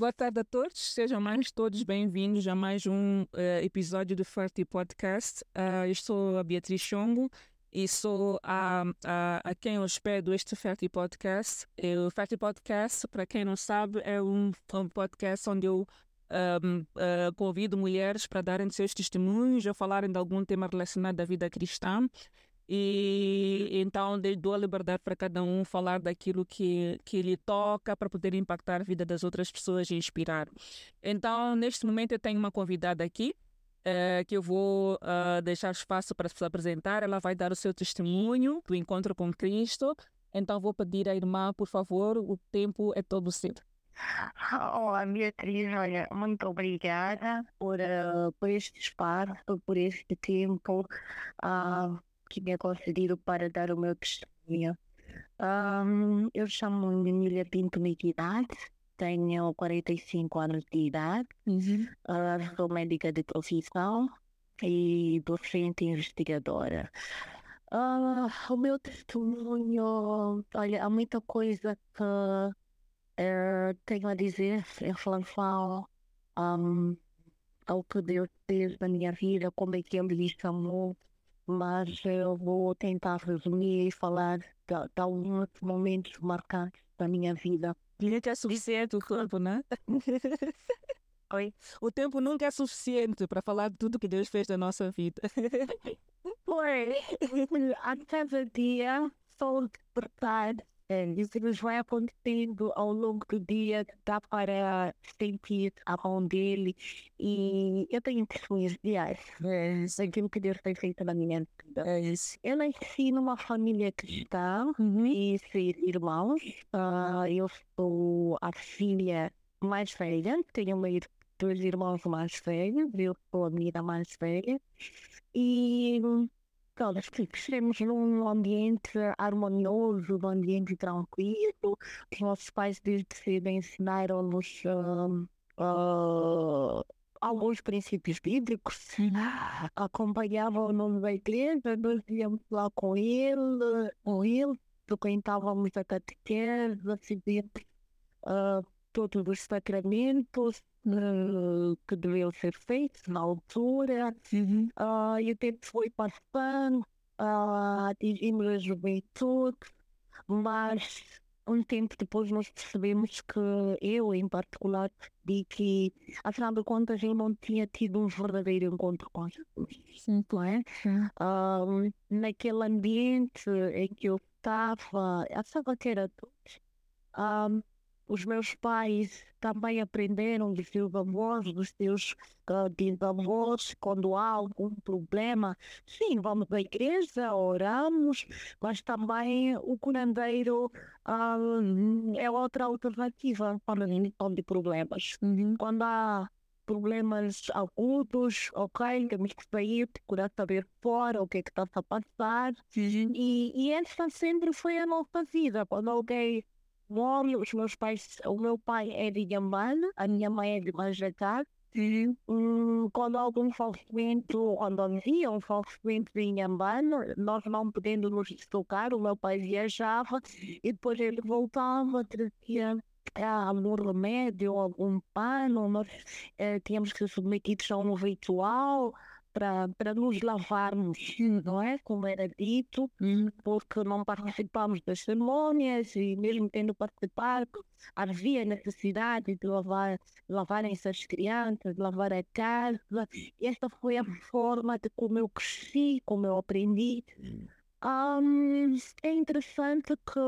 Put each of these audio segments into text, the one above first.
Boa tarde a todos, sejam mais todos bem-vindos a mais um uh, episódio do Ferti Podcast. Uh, eu sou a Beatriz Chongo e sou a, a, a quem hospedo este Ferti Podcast. E o Ferti Podcast, para quem não sabe, é um, um podcast onde eu um, uh, convido mulheres para darem seus testemunhos ou falarem de algum tema relacionado à vida cristã. E então dou a liberdade para cada um falar daquilo que, que lhe toca para poder impactar a vida das outras pessoas e inspirar. Então, neste momento, eu tenho uma convidada aqui. É, que eu vou uh, deixar espaço para se apresentar. Ela vai dar o seu testemunho do encontro com Cristo. Então, vou pedir à irmã, por favor, o tempo é todo seu. Olá, Beatriz, olha, muito obrigada por, uh, por este espaço, por este tempo. Uh, que me é concedido para dar o meu testemunho. Um, eu chamo-me Emília Pinto Nitidade, tenho 45 anos de idade, uhum. uh, sou médica de profissão e docente investigadora. Uh, o meu testemunho, olha, há muita coisa que uh, tenho a dizer em relação um, ao que Deus fez na minha vida, como é que Ele me chamou mas eu vou tentar resumir e falar de, de alguns momentos marcantes da minha vida. Nunca é suficiente o tempo, né? Oi? O tempo nunca é suficiente para falar de tudo que Deus fez na nossa vida. Foi. A cada dia sou despertar isso nos vai acontecendo ao longo do dia, dá para sentir a mão dele. E eu tenho testemunhos diários daquilo que Deus tem feito na minha vida. Eu nasci numa família cristã uhum. e seis irmãos. Uh, eu sou a filha mais velha, tenho meio dois irmãos mais velhos, eu sou a menina mais velha. E todas crescemos num ambiente harmonioso, num ambiente tranquilo. Os nossos pais desde cedo ensinaram-nos uh, uh, alguns princípios bíblicos, acompanhavam-nos na igreja, nós íamos lá com ele, com ele, frequentávamos a catequese, recebíamos uh, todos os sacramentos, uh, que deviam ser feitos na altura, uhum. uh, e o tempo foi passando, uh, atingimos a juventude, mas um tempo depois nós percebemos que eu, em particular, percebi que, afinal de contas, eu não tinha tido um verdadeiro encontro com. Sim. Não é? Sim. naquele ambiente em que eu estava, achava que era tudo. Um, os meus pais também aprenderam dos seus avós, dos seus uh, avós, quando há algum problema. Sim, vamos à igreja, oramos, mas também o curandeiro uh, é outra alternativa para a de problemas. Uhum. Quando há problemas agudos, ok, temos que sair, procurar saber fora o que é que está a passar. Uhum. E, e essa sempre foi a nossa vida. Quando alguém morre, os meus pais, o meu pai é de Yambana, a minha mãe é de Manjatá. Hum, quando algum falecimento, quando havia um falecimento em Yambana, nós não podendo nos deslocar, o meu pai viajava e depois ele voltava, trazia ah, algum remédio, algum pano, nós eh, tínhamos que ser submetidos a um ritual, para, nos lavarmos, não é? Como era dito, porque não participamos das cerimônias e mesmo tendo participado, havia necessidade de lavar, lavarem essas crianças, de lavar a casa. E esta foi a forma de como eu cresci, como eu aprendi. Um, é interessante que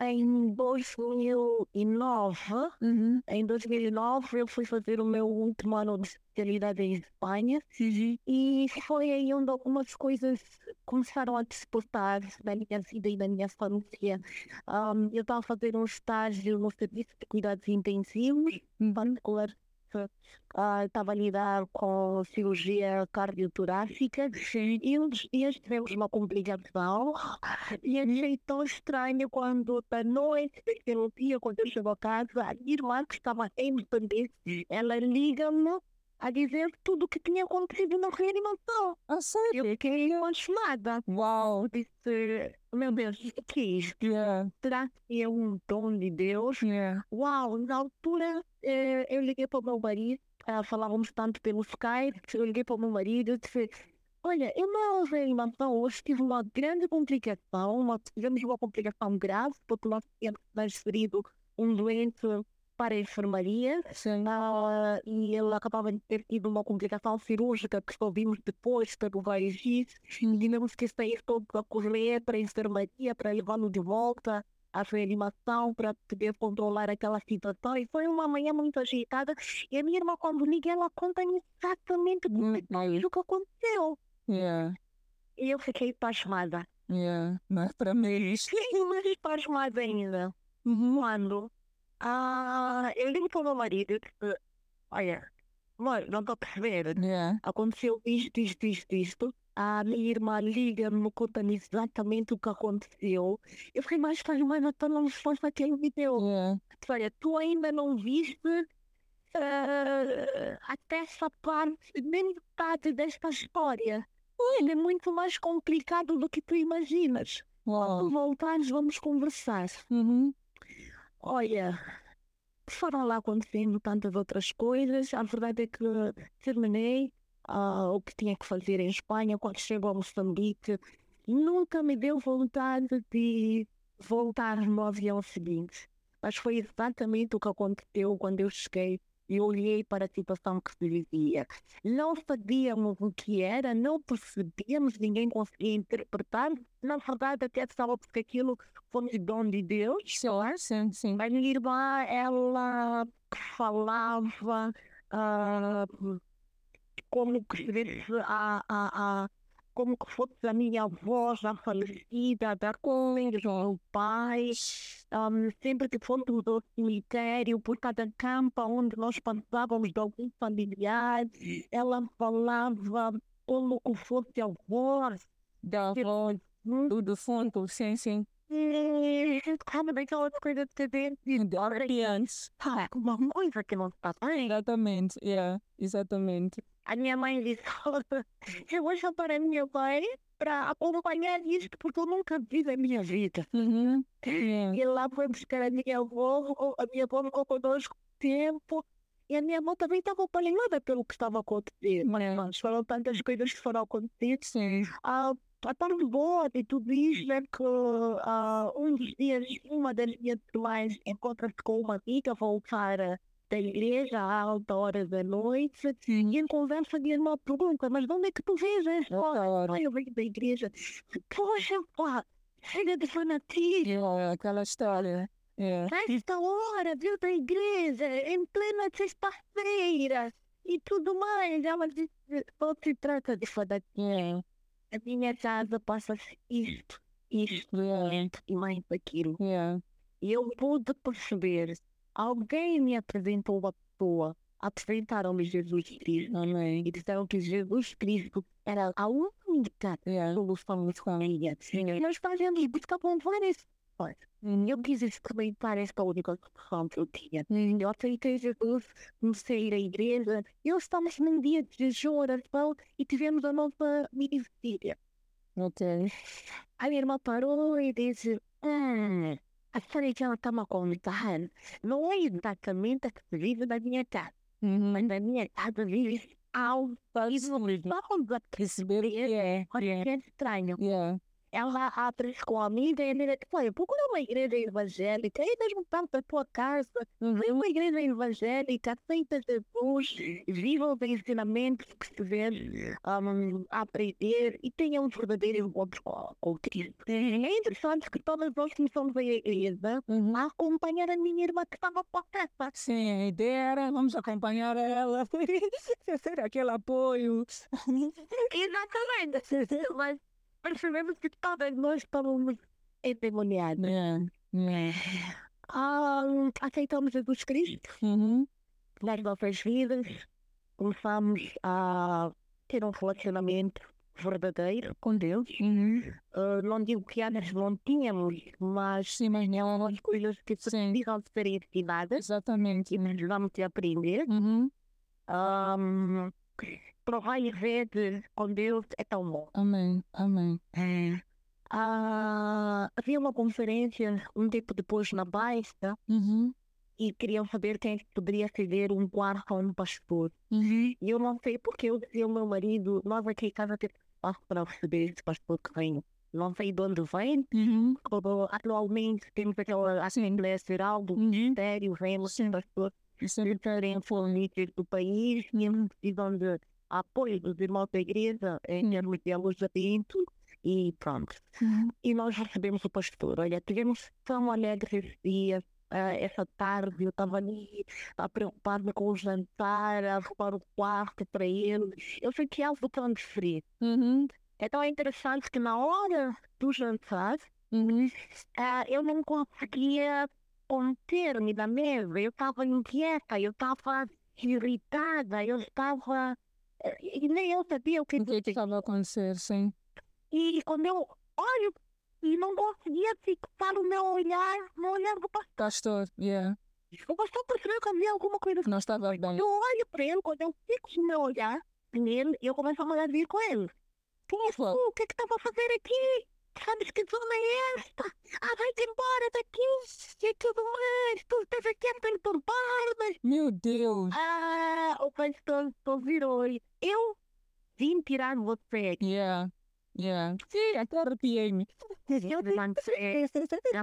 em 2009, uhum. em 2009 eu fui fazer o meu último ano de especialidade em Espanha uhum. e foi aí onde algumas coisas começaram a despertar na minha vida e na minha família. Um, eu estava a fazer um estágio no serviço de cuidados intensivos, em particular uh, estava a lidar com cirurgia cardiotorácica e um dos dias tivemos uma complicação e achei tão estranho quando da noite daquele dia, quando eu chego a casa, a minha irmã que estava em dependência, ela liga-me a dizer tudo o que tinha acontecido na reanimação. Ah, sério? Eu fiquei emocionada. Uau! Disse, meu Deus, o que é isto? Yeah, Será que é um dom de Deus? yeah. Uau, na altura eh, eu liguei para o meu marido, ah, falávamos tanto pelo Skype, eu liguei para o meu marido e disse, olha, eu na reanimação hoje tive uma grande complicação, uma, tivemos uma complicação grave, porque nós tínhamos transferido um doente para a enfermaria Sim. ah, e ele acabava de ter tido uma complicação cirúrgica que só vimos depois pelo raio-x. E tivemos que sair todo a correr para a enfermaria para levá-lo de volta à reanimação para poder controlar aquela situação. E foi uma manhã muito agitada. E a minha irmã quando liga ela conta-me exatamente Hum, o que aconteceu. Yeah, e eu fiquei pasmada. Yeah. Mas para mim. Mais pasmada ainda. Uhum. quando ah, eu ligo para o meu marido e olha, mãe, não estou a perceber Yeah. aconteceu isto, isto, isto, isto. A minha irmã liga-me, conta-me exatamente o que aconteceu. Eu fiquei mais pasmada pela resposta que ele me deu. Yeah. Olha, tu ainda não viste ah, até essa parte, nem metade desta história. Ele é muito mais complicado do que tu imaginas. Quando Uau. voltares, vamos conversar. Uhum. Olha, foram lá acontecendo tantas outras coisas. A verdade é que terminei ah, o que tinha que fazer em Espanha quando chego a Moçambique. Nunca me deu vontade de voltar no avião seguinte. Mas foi exatamente o que aconteceu quando eu cheguei e olhei para a situação que se vivia. Não sabíamos o que era, não percebíamos, ninguém conseguia interpretar. Na verdade, até estava porque aquilo foi um dom de Deus. Sim, sim, sim. Mas minha irmã, ela falava ah, como que a, a, a, como que fosse a minha avó já falecida, da coisa, o pai. Ahm, sempre que fomos ao cemitério, por cada campo onde nós passávamos de algum familiar, ela falava como que fosse a voz. Da avó, do defunto, sim, sim. Como daquelas coisas que vê de. Ah, uma coisa que não está bem. Exatamente, yeah, exatamente. A minha mãe disse: Eu vou chamar a minha mãe para acompanhar isto, porque eu nunca vi na minha vida. Uhum. Yeah. E lá foi buscar a minha avó, a minha avó ficou conosco tempo. E a minha avó também estava apaixonada pelo que estava acontecendo. É. Mas foram tantas coisas que foram acontecendo. Sim. Ah, de tudo isto é que ah, um dos dias, uma das minhas irmãs encontra-se com uma amiga, voltar da igreja à alta hora da noite, e em conversa a minha irmã pergunta, mas de onde é que tu vês esta hora? Eu venho da igreja. Poxa, pá, chega de fanatismo. Yeah, aquela história. Yeah. Nesta hora, viu da igreja, em plena sexta-feira, e tudo mais. Ela disse, não se trata de fanatismo. Yeah. A minha casa passa-se isto, isto, Yeah. isto e mais aquilo. Yeah. E eu pude perceber, alguém me apresentou uma pessoa, apresentaram-me Jesus Cristo Amém. e disseram que Jesus Cristo era a única Yeah. solução de família. E nós fazemos buscamos várias coisas. Eu quis experimentar esta única solução que eu tinha. Eu aceitei Jesus, comecei a ir à igreja. Eu estávamos num dia de jejum, oração e tivemos a nossa mini-vigília. Ok. A minha irmã parou e disse: Hum, a que ela está me contando não é exatamente a que vive na minha casa, Uhum. mas na minha casa vive algo isolado a Perceber que é. Yeah. é estranho. Yeah. Ela a e a amiga diz: Olha, procura uma igreja evangélica, aí mesmo perto da tua casa. Uma igreja evangélica, aceita Jesus, viva os ensinamentos que se vê um, a aprender e tenha um verdadeiro encontro com, Cristo. É interessante que todas nós começamos a igreja Uhum. a acompanhar a minha irmã que estava para casa. Sim, a ideia era vamos acompanhar ela, ter aquele apoio. Exatamente. Mas percebemos que todas nós estávamos endemoniadas. Yeah. Yeah. Ah, aceitamos Jesus Cristo Uhum. nas nossas vidas, começamos a ter um relacionamento verdadeiro com Deus. Uhum. Ah, não digo que antes não tínhamos, mas Sim, mas não. algumas coisas que precisam ser ensinadas Exatamente. e nós vamos aprender. Uhum. Um, provar e ver com Deus é tão bom. Amém. Amém. É. Ah, havia uma conferência um tempo depois na Baixa Uhum. e queriam saber quem é poderia ceder um quarto a um pastor. Uhum. E eu não sei porque eu dizia ao meu marido, nós aqui em casa temos espaço para receber esse pastor que vem. Não sei de onde vem, Uhum. atualmente temos aquela Assembleia Geral do Uhum. Ministério, vem os pastores Isso é diferentes do país e de apoio dos irmãos da igreja em termos de alojamento e pronto. Uhum. E nós recebemos o pastor. Olha, tivemos tão alegres esse dia. ah, essa tarde eu estava ali a preocupada com o jantar, a arrumar o quarto para ele. Eu fiquei algo tão diferente. Uhum. Então é interessante que na hora do jantar Uhum. ah, eu não conseguia conter-me da mesa. Eu estava inquieta, eu estava irritada, eu estava. E nem eu sabia o que O que é que estava a acontecer? Sim. E quando eu olho e não conseguia fixar o meu olhar no olhar do pastor. Pastor, yeah. O pastor percebeu que havia alguma coisa. Não estava bem. Eu olho para ele, quando eu fixo o meu olhar nele, eu começo a mandar vir com ele. Quem és tu? O que é que estava a fazer aqui? Sabes que é esta? Ah, vai-te embora daqui e tudo mais. Tu estás aqui a perturbar-me. Meu Deus. Ah, o pastor virou eu vim tirar você. Yeah. Yeah.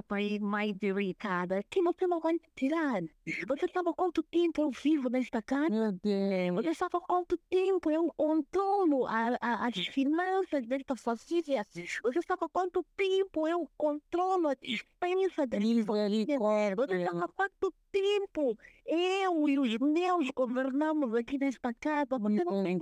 Para ir mais irritada. Que você não vai tirar? Você estava quanto tempo eu vivo nesta casa? Meu Deus. Você estava quanto tempo eu controlo a, a, as finanças desta família? Você estava quanto tempo eu controlo a dispensa desta família? Você estava quanto tempo eu e os meus governamos aqui nesta casa? Você não tem.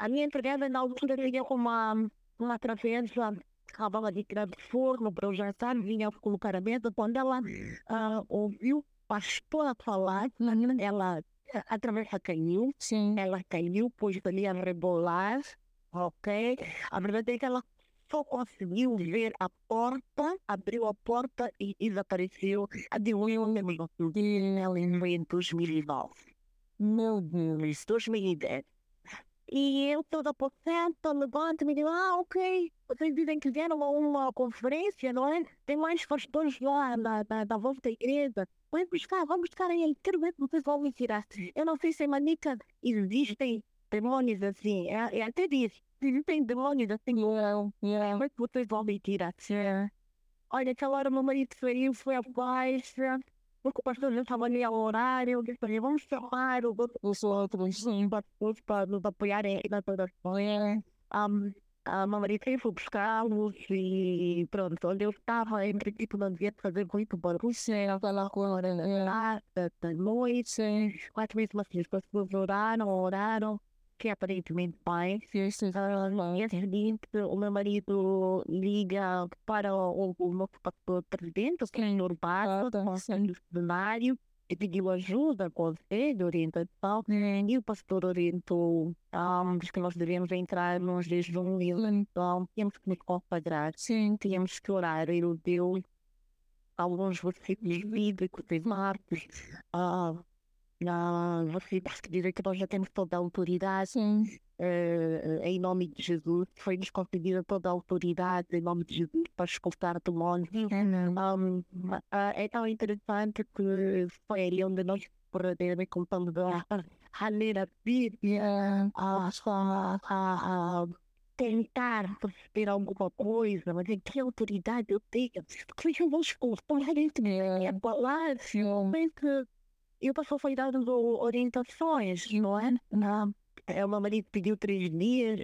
A minha empregada na altura vinha com uma, uma travessa, acabava de tirar do forno para o jantar, vinha colocar a mesa. Quando ela ah, ouviu o pastor falar, ela, a travessa caiu, Sim. ela caiu, pôs ali a rebolar, ok? A verdade é que ela só conseguiu ver a porta, abriu a porta e desapareceu. Adivinha onde ela foi em 2009. Meu Deus. 2010. E eu toda aposenta, levanto-me e digo, ah, ok, vocês dizem que vieram a uma conferência, não é? Tem mais pastores lá da, da, da vossa igreja. Vamos buscar, vamos buscar aí, quero ver se vocês vão me tirar. Eu não sei se em Manica existem demônios assim. Eu, eu até disse, existem demônios assim, como é que vocês vão me tirar? Olha, aquela hora meu marido saiu, foi à baixa, porque o pastor já estava ali ao horário, vamos chamar o Os outros, para apoiarem na. Um, a minha marido foi buscá-los e pronto, onde eu estava, em princípio não devia fazer muito barulho. Aquela. Lá da, da noite, Sim. quatro vezes assim, as pessoas oraram, oraram, que aparentemente pai. Ah, e a seguinte, o meu marido liga para o, o pastor presidente, o senhor Barça, Ah, tá, com sim. o cenário, e pediu ajuda, conselho, orientação. E o pastor orientou um, que nós devemos entrar nos jejuns, então temos que nos consagrar, Sim. tínhamos que orar. Ele deu alguns versículos bíblicos de Marcos. Ah, ah, versículos que dizem que nós já temos toda a autoridade Sim. eh, em nome de Jesus. Foi-nos concedida toda a autoridade em nome de Jesus para expulsar demônios. Um, ah, é tão interessante que foi ali onde nós podemos contando a, a ler a Bíblia, Yeah. a, a, a, a tentar perceber alguma coisa, mas em que autoridade eu tenho? Porque eu vou expulsar isso Yeah. Realmente eu passou foi dando orientações, não é? Não. É, o meu marido pediu três dias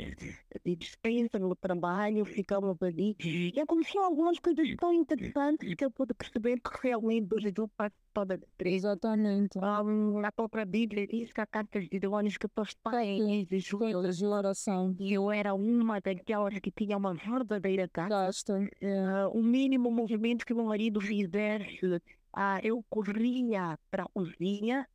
de dispensa no trabalho, ficamos ali. E aconteceu algumas coisas tão interessantes que eu pude perceber que realmente o Jesus faz toda a três. Exatamente. Um, na própria Bíblia diz que há cartas de demônios que em jejum. Coisas de oração. E eu era uma daquelas que tinha uma verdadeira carta. Gasta. Ah, o mínimo movimento que o meu marido fizesse, ah, eu corria para a cozinha,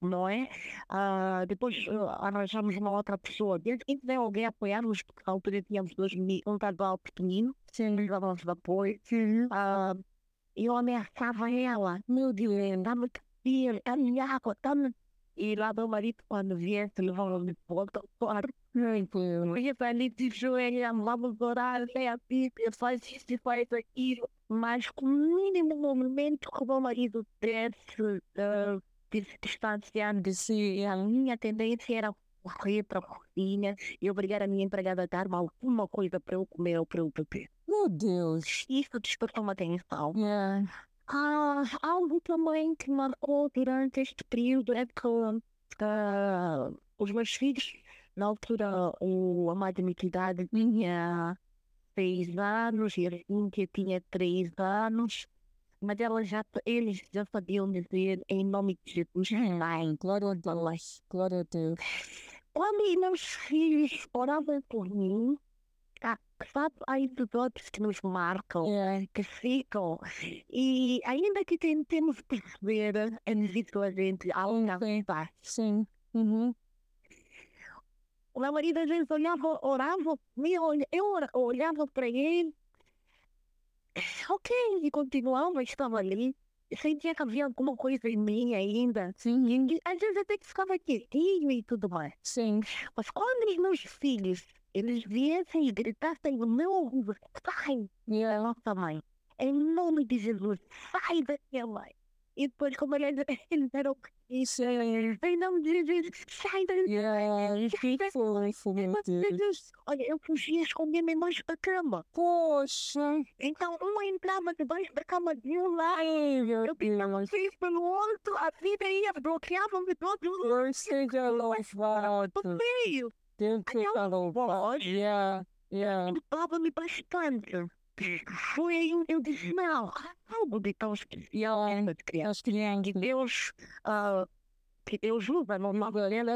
não é? Ah, depois ah, arranjamos uma outra pessoa. Desde que tiver alguém a apoiar-nos, porque na altura tínhamos dois meninos, um casal pequenino, Sim. precisávamos de apoio. Ah, eu ameaçava ela, Meu Deus. dá-me café, dá-me água, dá-me E lá meu marido, quando viesse, levava-me de volta ao quarto. Pô. Eu ali de joelho, vamos orar, lê a Bíblia, faz isso e faz aquilo. Mas com o mínimo momento que o meu marido desse, uh, de se distanciar de si, a minha tendência era correr para a cozinha e obrigar a minha empregada a dar-me alguma coisa para eu comer ou para eu beber. Meu Deus. Isso despertou uma atenção. Yeah. Ah, algo também que marcou durante este período é que ah, os meus filhos, na altura, o, a mais da minha idade tinha seis anos e a Cíntia tinha três anos, mas elas já, eles já sabiam dizer em nome de Jesus, mãe. Glória a Deus. Glória a Deus. Quando meus filhos oravam por mim, ah, sabe, há episódios que nos marcam, Yeah. que ficam, e ainda que tentemos perceber, é difícil a gente alcançar. Sim. Uhum. O meu marido às vezes olhava, orava, me eu olhava para ele, ok, e continuava, estava ali. Sentia que havia alguma coisa em mim ainda. Sim. E às vezes até que ficava quietinho e tudo mais. Sim. Mas quando os meus filhos, eles viessem e gritassem no meu ouvido, sai Yeah. da nossa mãe, em nome de Jesus, sai da minha mãe. E depois, como eles, eles eram Isso em nome de Jesus, sai da minha mãe. Que. Olha, eu fugia esconder-me embaixo da cama. Poxa. Então, uma entrava debaixo da cama de um lado, eu pisava fiz pelo outro, a vida ia, bloqueava-me do outro Deus seja louvado. meio. Deus seja louvado. Yeah. Yeah. Estava-me bastante. Foi eu disse, não, algo de tão especial de criança. As crianças. Que Deus, ah, que Deus usa no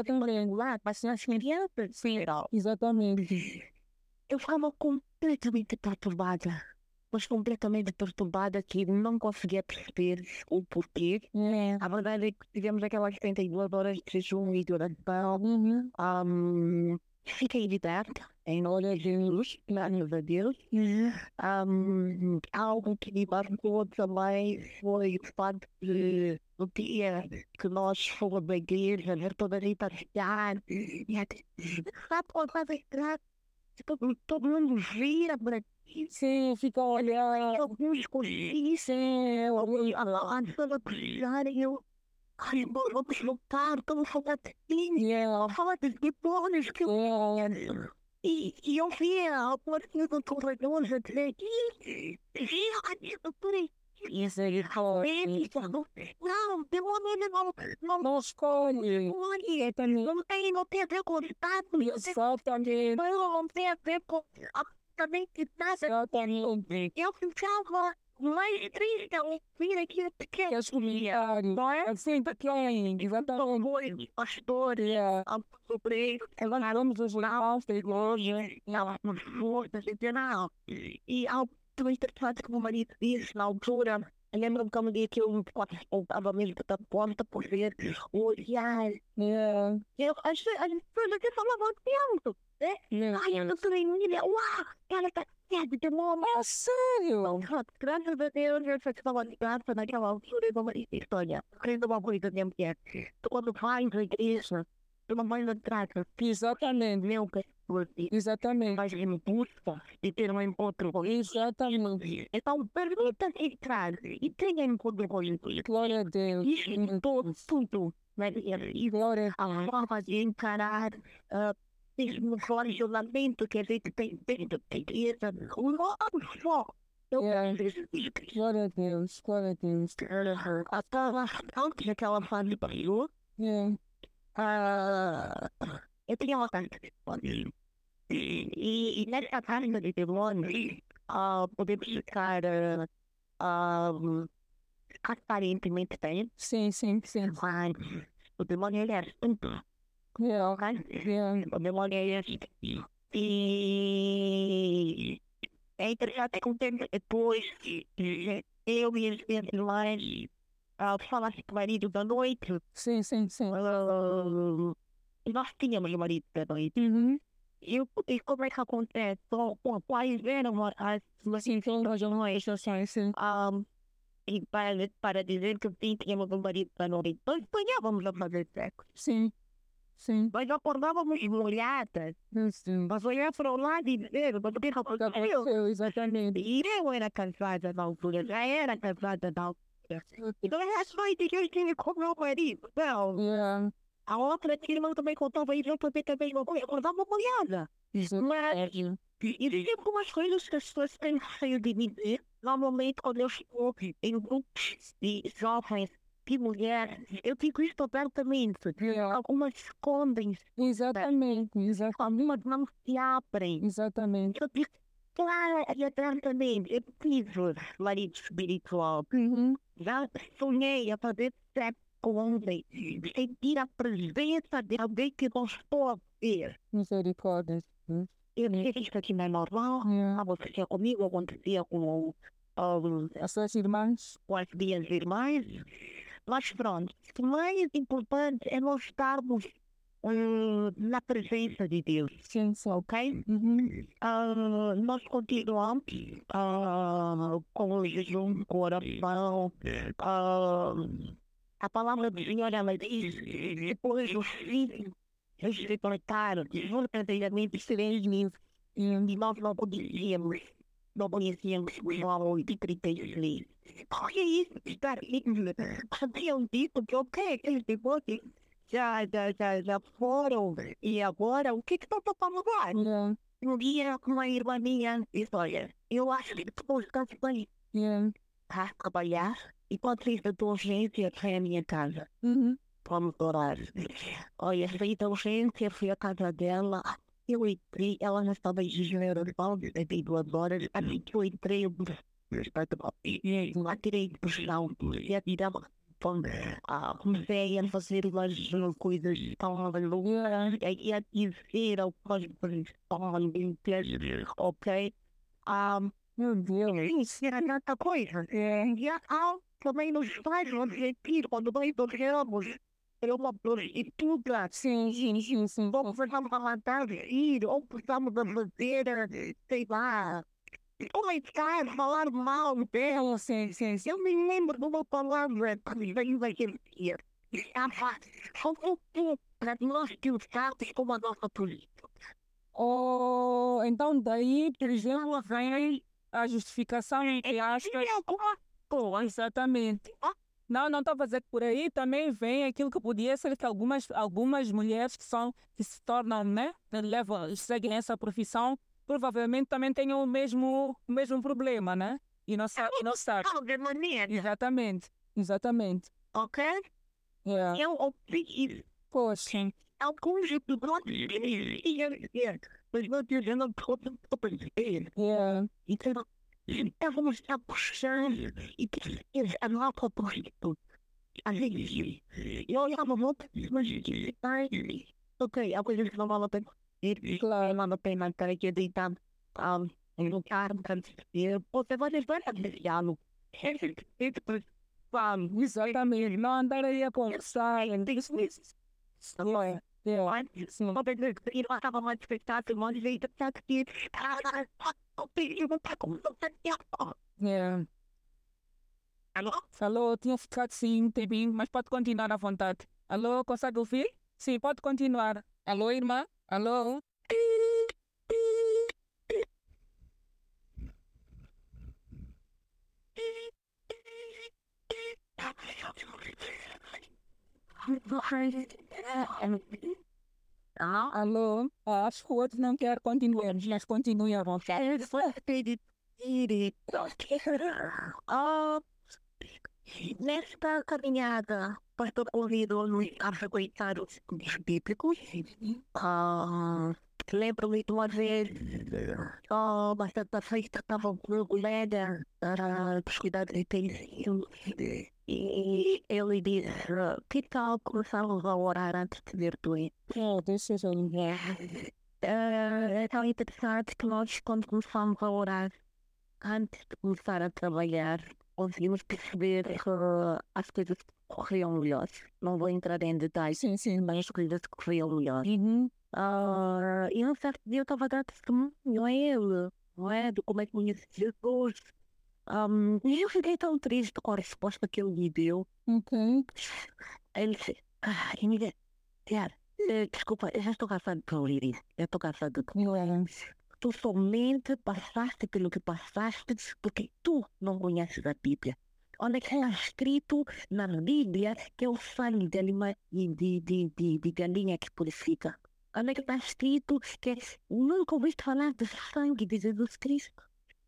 também lá, mas nas crianças, Exatamente. eu ficava completamente perturbada. Mas completamente perturbada que não conseguia perceber o porquê. Yeah. A verdade é que tivemos aquelas 72 horas de jejum e de oração. Uhum. Um, fiquei liberta, em nome de Deus, graças a Deus. Um, algo que me marcou também foi o fato de no dia que nós fomos à igreja, ver toda a gente a ficar, e até, faz entrar, todo, todo mundo vira para ti, Sim, fica olhando. alguns eu alguns avançam a e eu, ai, vamos lutar, estamos falando de ti, Yeah. fala de demônios que eu Yeah. E, e eu via algumas coisas do corredor a dizer que via por aí. Isso é forte. Não, escolhe. não, não tem, Exatamente. não tem a ver com absolutamente nada. Exatamente. Eu ficava mais triste ao ouvir aquilo Que porque as comunidades. Não é assim pequeno. Exatamente. foi pastor, Yeah. a sobreiro, Nós vamos os lados da igreja. ela não foi, não. E algo tão interessante que o meu marido disse na altura, eu lembro-me que um dia que eu estava mesmo da porta por ver o olhar. Eu, as, as pessoas aqui falavam tempo, né? Yeah. Ai, eu não sei ainda, uau, ela está certa de nome. É sério? Graças a Deus, eu já estava ligado naquela altura e meu marido disse, olha, querendo uma coisa minha mulher, quando vais à igreja, tu não vais entrar, Exatamente. meu que Exatamente. mas em busca de ter um encontro com isso. Exatamente. Então, permita entrar e tenha encontro com isso. Glória a Deus. Isso em todo, tudo. Né? E Glória a forma de encarar uh, mesmo relacionamento que a gente tem dentro da igreja. Não só. Eu Yeah. Glória a Deus. Glória a Deus. Aquela, antes daquela fase do Yeah. Ah, eu tinha uma carta de demônio. E, e nessa carta de demônio, ah, podemos ficar ah, ah, aparentemente bem, Sim, sim, sim. mas o demônio ele é santo, O ele é. E é interessante que um tempo depois, eu e as minhas irmãs ah, falasse com o marido da noite, Sim, sim, sim. ah, nós tínhamos o marido da noite. Uhum. E, e como é que acontece? Só, com quais eram as então sim, sim. um, e para, para dizer que sim, tínhamos um marido para. Nós sonhávamos a fazer sexo. Sim. Sim. Nós acordávamos molhadas. Sim. Mas olhar para o lado e mas o que aconteceu? Exatamente. E eu era casada na altura, já era casada na altura. Então é as noites que eu tive com meu marido. Não, Yeah. a outra irmã também contava isso, eu também também eu acordava molhada. Mas, e tem algumas coisas que as pessoas têm receio de me dizer. Normalmente, quando eu estou em grupos de jovens e mulheres, eu digo isto abertamente. Yeah. Algumas escondem, Exatamente, exatamente. algumas não se abrem. Exatamente. Eu digo, claro, e abertamente, eu tive marido espiritual. Uhum. Já sonhei a fazer sexo com homem, sentir a presença de alguém que não estou a ver. Misericórdia. Eu sei que isso aqui não é normal. Yeah. acontecia comigo, acontecia com, um, As suas irmãs. com as minhas irmãs. Mas pronto, o mais importante é nós estarmos hum, na presença de Deus, Sim, sim. ok? Uhum. Ah, nós continuamos ah, com o jejum, com a oração. ah, a palavra do Senhor, ela diz, depois os filhos respeitaram verdadeiramente três meses e nós não conhecíamos, não conhecíamos o nome de 33. Porque isso está lindo. Haviam dito que ok, aqueles depois já, já, já, já foram e agora o que que estão falando agora? Yeah. Um dia uma irmã minha disse, olha, eu acho que depois está bem Yeah. a trabalhar e quando isso da urgência foi à minha casa. Uhum. Vamos orar. Olha, da urgência, fui à casa dela. Eu entrei, ela já estava em janeiro, tem duas horas. Assim que eu entrei, eu lá tirei do chão. E a vida comecei a fazer umas coisas tão malucas. E a dizer algumas coisas tão ok? Ah, Meu Deus. isso era tanta coisa. Yeah. E há também nos no retiro, quando nós dormimos, uma prostituta. Sim, sim, sim, sim. Ou precisamos matar ir, ou precisamos fazer, sei lá, comentar, falar mal dela. Sim, sim, sim. Eu me lembro de uma palavra que veio dia. Como para nós que os casos como a nossa política. Oh, então daí, por exemplo, vem a justificação entre aspas. Exatamente. Não, não estou a dizer que por aí também vem aquilo que podia ser que algumas, algumas mulheres que são que se tornam, né, levam, seguem essa profissão, provavelmente também tenham o mesmo, o mesmo problema, né? E não sabe, e não sabe. Exatamente, exatamente. ok? Yeah. Eu ouvi isso. Poxa, alguns yeah. Então, estávamos a puxar e a nossa prostituta. A gente, eu olhava muito, mas ok, há coisas que não vale a pena. E Claro. não vale a pena estar aqui deitado um, em lugar, e você vai levar a diálogo. Exatamente. Não andar aí a conversar. Yeah. Sim. Uma vez eu estava mais espectáculo, um monte de gente tá aqui. Yeah. Alô? Falou, tinha ficado sim um tempinho, mas pode continuar à vontade. Alô, consegue ouvir? Sim, pode continuar. Alô, irmã? Alô? Alô? Acho que o outro não quer continuar, mas continue à vontade. Nesta caminhada para percorrido no a frequentar os bíblicos, ah, lembro-me de uma vez, ah, bastante feita, estava com um colega para cuidar de intensivo e ele disse, que tal começarmos a orar antes de ver doente? Oh, deixa eu. É, é tão interessante que nós, quando começamos a orar, antes de começar a trabalhar, conseguimos perceber que as coisas corriam melhor. Não vou entrar em detalhes, Sim, sim. mas as coisas corriam melhor. Uhum. Ah, e um certo dia eu estava a dar testemunho a ele, não é? De como é que conheci Jesus. Um, e eu fiquei tão triste com a resposta que ele me deu. Ok. Ele disse, ah, Emília, Tiara, eh, desculpa, eu já estou cansado de ouvir isso. Eu estou cansado de. Tu somente passaste pelo que passaste porque tu não conheces a Bíblia. Onde é que está escrito na Bíblia que é o sangue de, anima, de, de, de, de galinha que purifica? Onde é que está escrito que nunca ouviste falar do sangue de Jesus Cristo?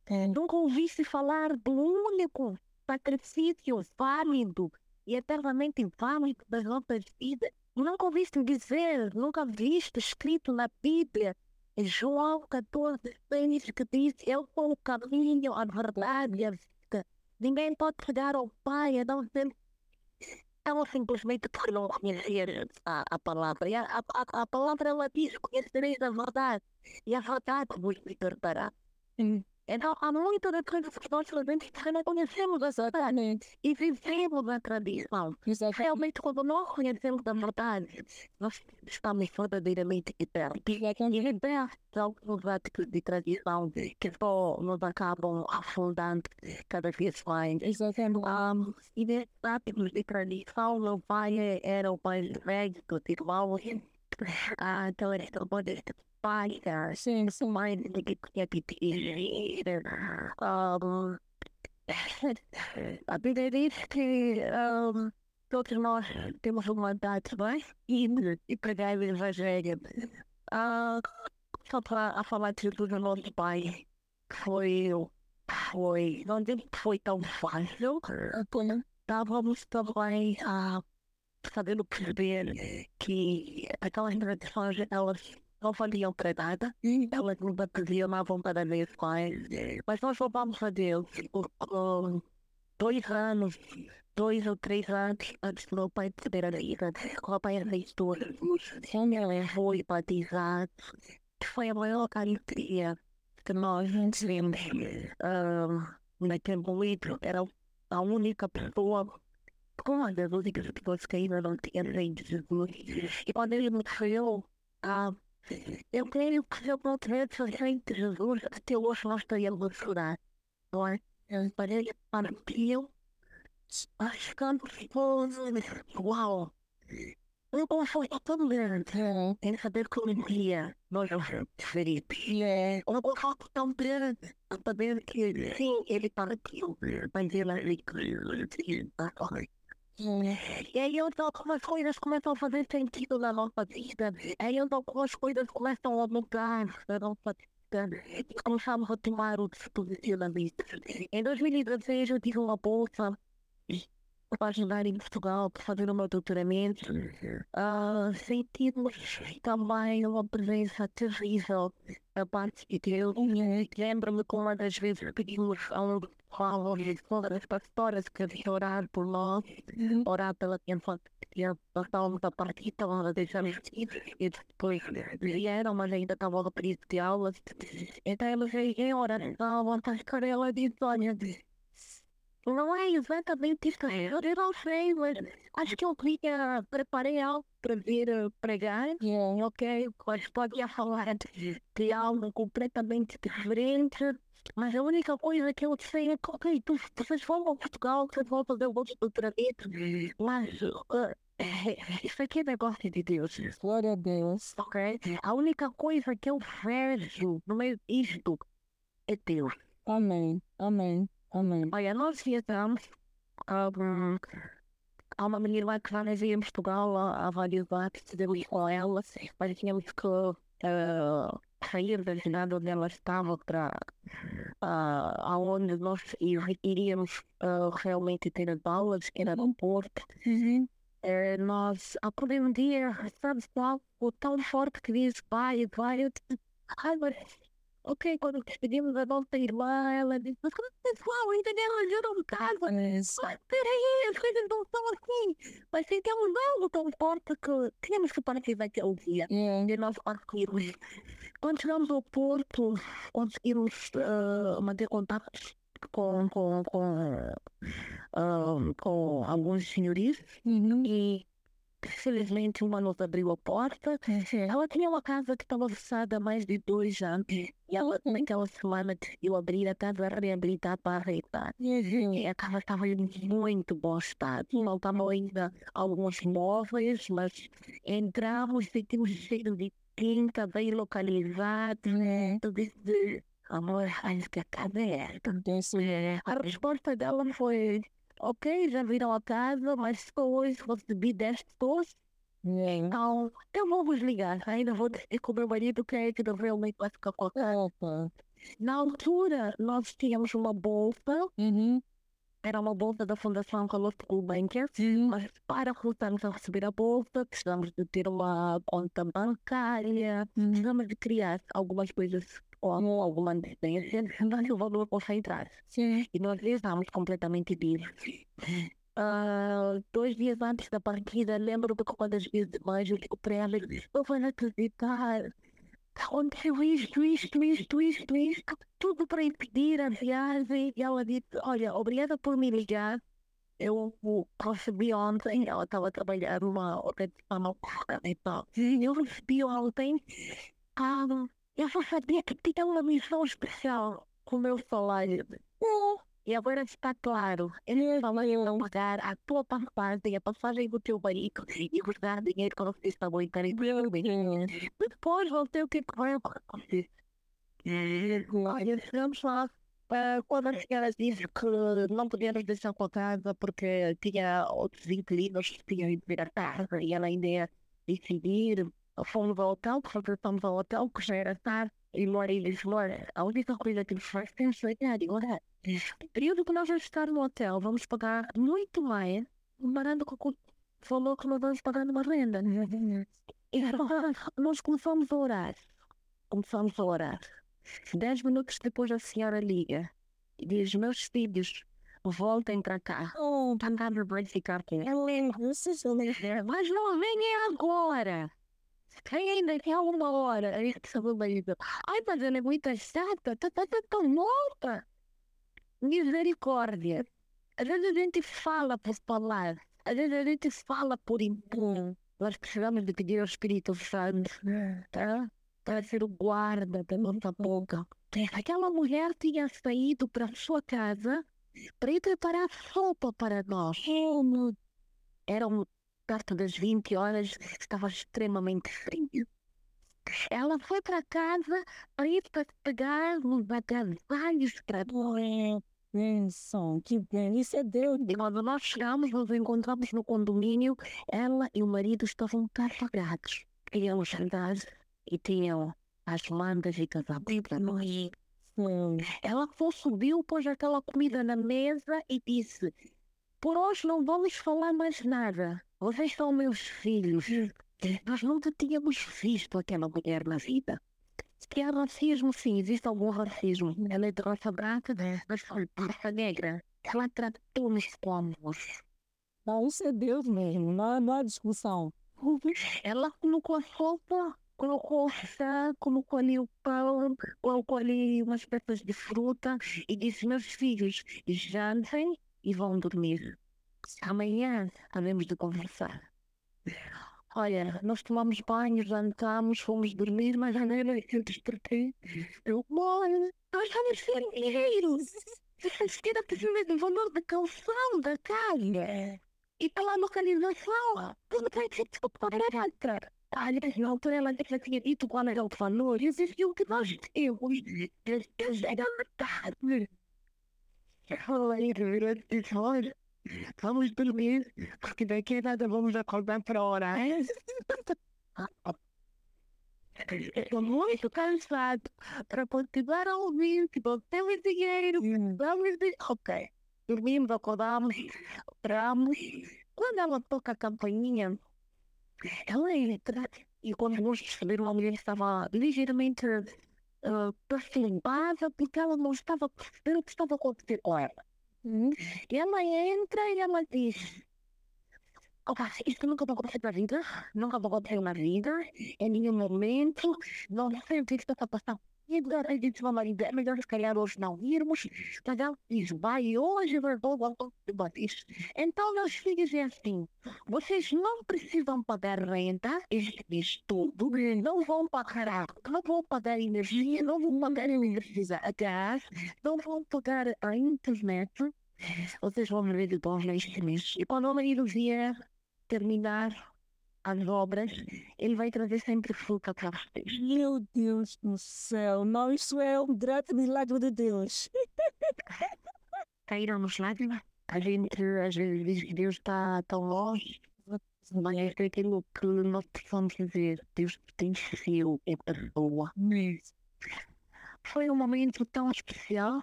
É. Nunca ouviste falar do único sacrifício válido e eternamente válido das nossas vidas? Nunca ouviste dizer, nunca viste escrito na Bíblia em João 14, 6, que diz: Eu sou o caminho, a verdade e a vida. Ninguém pode chegar ao Pai a não ser. Ela simplesmente por não conhecer a, a palavra. E a, a, a palavra ela diz: Conhecereis a verdade, e a verdade vos libertará. Sim. Então, há das coisas que nós fazemos que não conhecemos a verdade e vivemos a tradição. Exatamente. Realmente, quando nós conhecemos a verdade, nós estamos verdadeiramente. Exatamente. E libertos alguns práticos de tradição que só nos acabam afundando cada vez mais. Exatamente. Um, e nesses práticos de tradição, meu pai era o mais velho dos irmãos. Ah, então ele tomou desse pai, ah, Sim, sim. mãe dele que tinha que dirigir. Um, a Bíblia diz que um, todos nós temos uma idade, não é? E, e pregar o Evangelho. Ah, só para falar de tudo o nosso pai, foi, foi, não que foi tão fácil, Ok. estávamos também a sabendo perceber que aquelas tradições elas não valiam para nada, elas não batiam à vontade dos pais, mas nós louvamos a Deus por por dois anos, dois ou três anos antes do meu pai perder a vida, o meu pai aceitou Jesus, ele foi batizado, foi a maior alegria que nós tivemos um, naquele momento, era a única pessoa uma das únicas pessoas que ainda não tinha feito. Jesus. E quando ele me falou, ah, eu creio que se eu não tivesse feito Jesus, até hoje nós estaríamos a chorar. Não é? Eu parei, partiu, achando que uau. Então foi tão grande É. em saber que um dia nós vamos diferir. Yeah. Uma coisa tão grande a saber que sim, ele partiu, mas ele e aí então como as coisas começam a fazer sentido na nossa vida. Aí então como as coisas começam a mudar na nossa vida. Começamos a tomar o posicionamento. Em 2016 eu tive uma bolsa para ajudar em Portugal para fazer o meu doutoramento. Ah, sentimos também uma presença terrível da parte de Deus. Lembro-me que uma das vezes pedimos a um Paulo e todas as pastoras que haviam orar por nós, orar pela nós estávamos a partir, estávamos a filhos e depois vieram, mas ainda estavam a período de aulas. Então eles vêm orar, estavam a cara ela disse, olha, não é exatamente isso, eu não sei, mas acho que eu queria, preparei algo para vir eh, pregar, Yeah. ok, mas podia falar de, de algo completamente diferente. Mas a única coisa que eu sei é que, ok, tu, vocês vão a Portugal, vocês vão fazer o vosso doutoramento, mas uh, isso aqui é negócio de Deus, Glória a Deus. ok? A única coisa que eu vejo no meio disto é Deus. Amém. Amém. Amém. Olha, nós viajamos um, há uma menina que já nasceu em Portugal há, há vários anos, decidimos com ela, mas tínhamos que uh, sair da cidade onde ela estava para uh, aonde nós ir- iríamos uh, realmente ter as aulas, que era no Porto. Eh, nós, acordei um dia, sabe, algo tão forte que diz, vai, vai, eu ai, mas, ok, quando despedimos a nossa irmã, ela disse, mas como pessoal, entendeu? Ajuda um caso, Yes. mas peraí, as coisas não são assim. Mas se temos algo tão forte que temos que partir daquele dia. Yeah. E nós conseguimos. Quando chegamos ao Porto, conseguimos ah, manter contatos com, com, com, ah, com alguns senhorios Uhum. e Felizmente, uma nos abriu a porta. Ela tinha uma casa que estava fechada há mais de dois anos. E ela, naquela semana, eu abri a casa reabilitar para arrendar. E a casa estava em muito bom estado. Faltavam ainda alguns móveis, mas entramos e sentimos cheiro de tinta bem localizado. Eu disse, amor, acho que a casa é esta. A resposta dela foi ok, já viram a casa, mas hoje recebi 10 pessoas. Então, eu vou vos ligar. Ainda vou dizer com o meu marido que que realmente vai ficar com a casa. Na altura, nós tínhamos uma bolsa, Uhum. Era uma bolsa da Fundação Carlos Banker, Sim. mas para começarmos a receber a bolsa, precisamos de ter uma conta bancária, precisamos de criar algumas coisas como alguma dependência, senão o valor possa entrar. Sim. E nós estávamos completamente livres. Ah, dois dias antes da partida, lembro-me que mais eu digo para ela, eu vou acreditar. Aconteceu isto, isto, isto, isto, isto, tudo para impedir a viagem. E ela disse, olha, obrigada por me ligar. Eu recebi ontem, ela estava a trabalhar numa organização e tal. Eu recebi ontem, ah, eu só sabia que tinha uma missão especial com o meu salário. E agora está claro, eles vão pagar a tua passagem, a passagem do teu marido e guardar dinheiro que vocês estavam interessando. Depois vão ter o que vai acontecer. Olha, chegamos lá. ah, quando a senhora disse que não podíamos deixar com casa porque tinha outros inquilinos que tinham ido ver a casa e ela ainda ia decidir, fomos ao hotel, regressamos ao hotel, que já era tarde, e Lore disse, Lore, a única coisa que nos faz pensar é agora. O período que nós vamos estar no hotel, vamos pagar muito mais, comparando com o falou que nós vamos pagar numa renda. E nós começamos a orar. Começamos a orar. Dez minutos depois a senhora liga e diz, meus filhos, voltem para cá. Oh, Está nada vai ficar com ela. Mas não venham agora. Tem ainda que é uma hora. Marido, ai, mas ela é muito chata, tá, tá, tá louca. Misericórdia. Às vezes a gente fala por falar, às vezes a gente fala por impor. Nós precisamos de pedir ao Espírito Santo, tá? Para ser o guarda da nossa boca. Aquela mulher tinha saído para a sua casa para ir preparar sopa para nós. Eram perto das 20 horas, estava extremamente frio. Ela foi para casa ir para pegar uns agasalhos para Benção, que bem, isso é Deus. E quando nós chegamos, nos encontramos no condomínio, ela e o marido estavam apagados. Iam jantar e tinham as mandas e casacos para nós. Ela só subiu, pôs aquela comida na mesa e disse: Por hoje não vamos falar mais nada. Vocês são meus filhos. Nós nunca tínhamos visto aquela mulher na vida. Se há racismo, sim, existe algum racismo. Ela é de raça branca, mas foi de raça negra. Ela tratou-nos como. Não, isso é Deus mesmo, não, não há discussão. Ela colocou a sopa, colocou chá, colocou ali o pão, colocou ali umas peças de fruta e disse: Meus filhos, jantem e vão dormir. Amanhã havemos de conversar. Olha, nós tomamos banho, jantamos, fomos dormir, mas à noite eu despertei. Eu, mãe, nós dinheiros. Esquerda precisa do valor da calção da casa. E pela localização, tudo vai ser descoberta. Aliás, na altura ela já tinha dito qual era o valor, e o que nós temos. Era metade. Aí virou e disse, olha, vamos dormir, porque daqui a nada vamos acordar para orar. Estou muito cansado para continuar a ouvir não temos dinheiro. Vamos de... Ok. Dormimos, acordamos, oramos. Quando ela toca a campainha, ela entra e quando nós perceberam a mulher estava ligeiramente uh, perturbada porque ela não estava a perceber o que estava a acontecer com ela. E ela entra e ela diz Opa, isto nunca vai acontecer na vida, nunca vai acontecer na vida, em nenhum momento, não sei o que está a passar E a gente vai marido, é melhor se calhar hoje não irmos. Cada um diz, vai hoje, vai diz. Então, meus filhos, é assim. Vocês não precisam pagar renda este mês todo. Não vão pagar água, não vão pagar energia, não vão pagar energia a gás, não vão pagar a internet. Vocês vão ver de bom neste mês. E quando marido vier terminar as obras, ele vai trazer sempre fruta para vocês. Meu Deus do céu, não, isso é um grande milagre de Deus. Caíram nos lágrimas. A gente às vezes diz que Deus está tão longe, mas é aquilo que nós precisamos dizer. Deus pertenceu é pessoa. Foi um momento tão especial.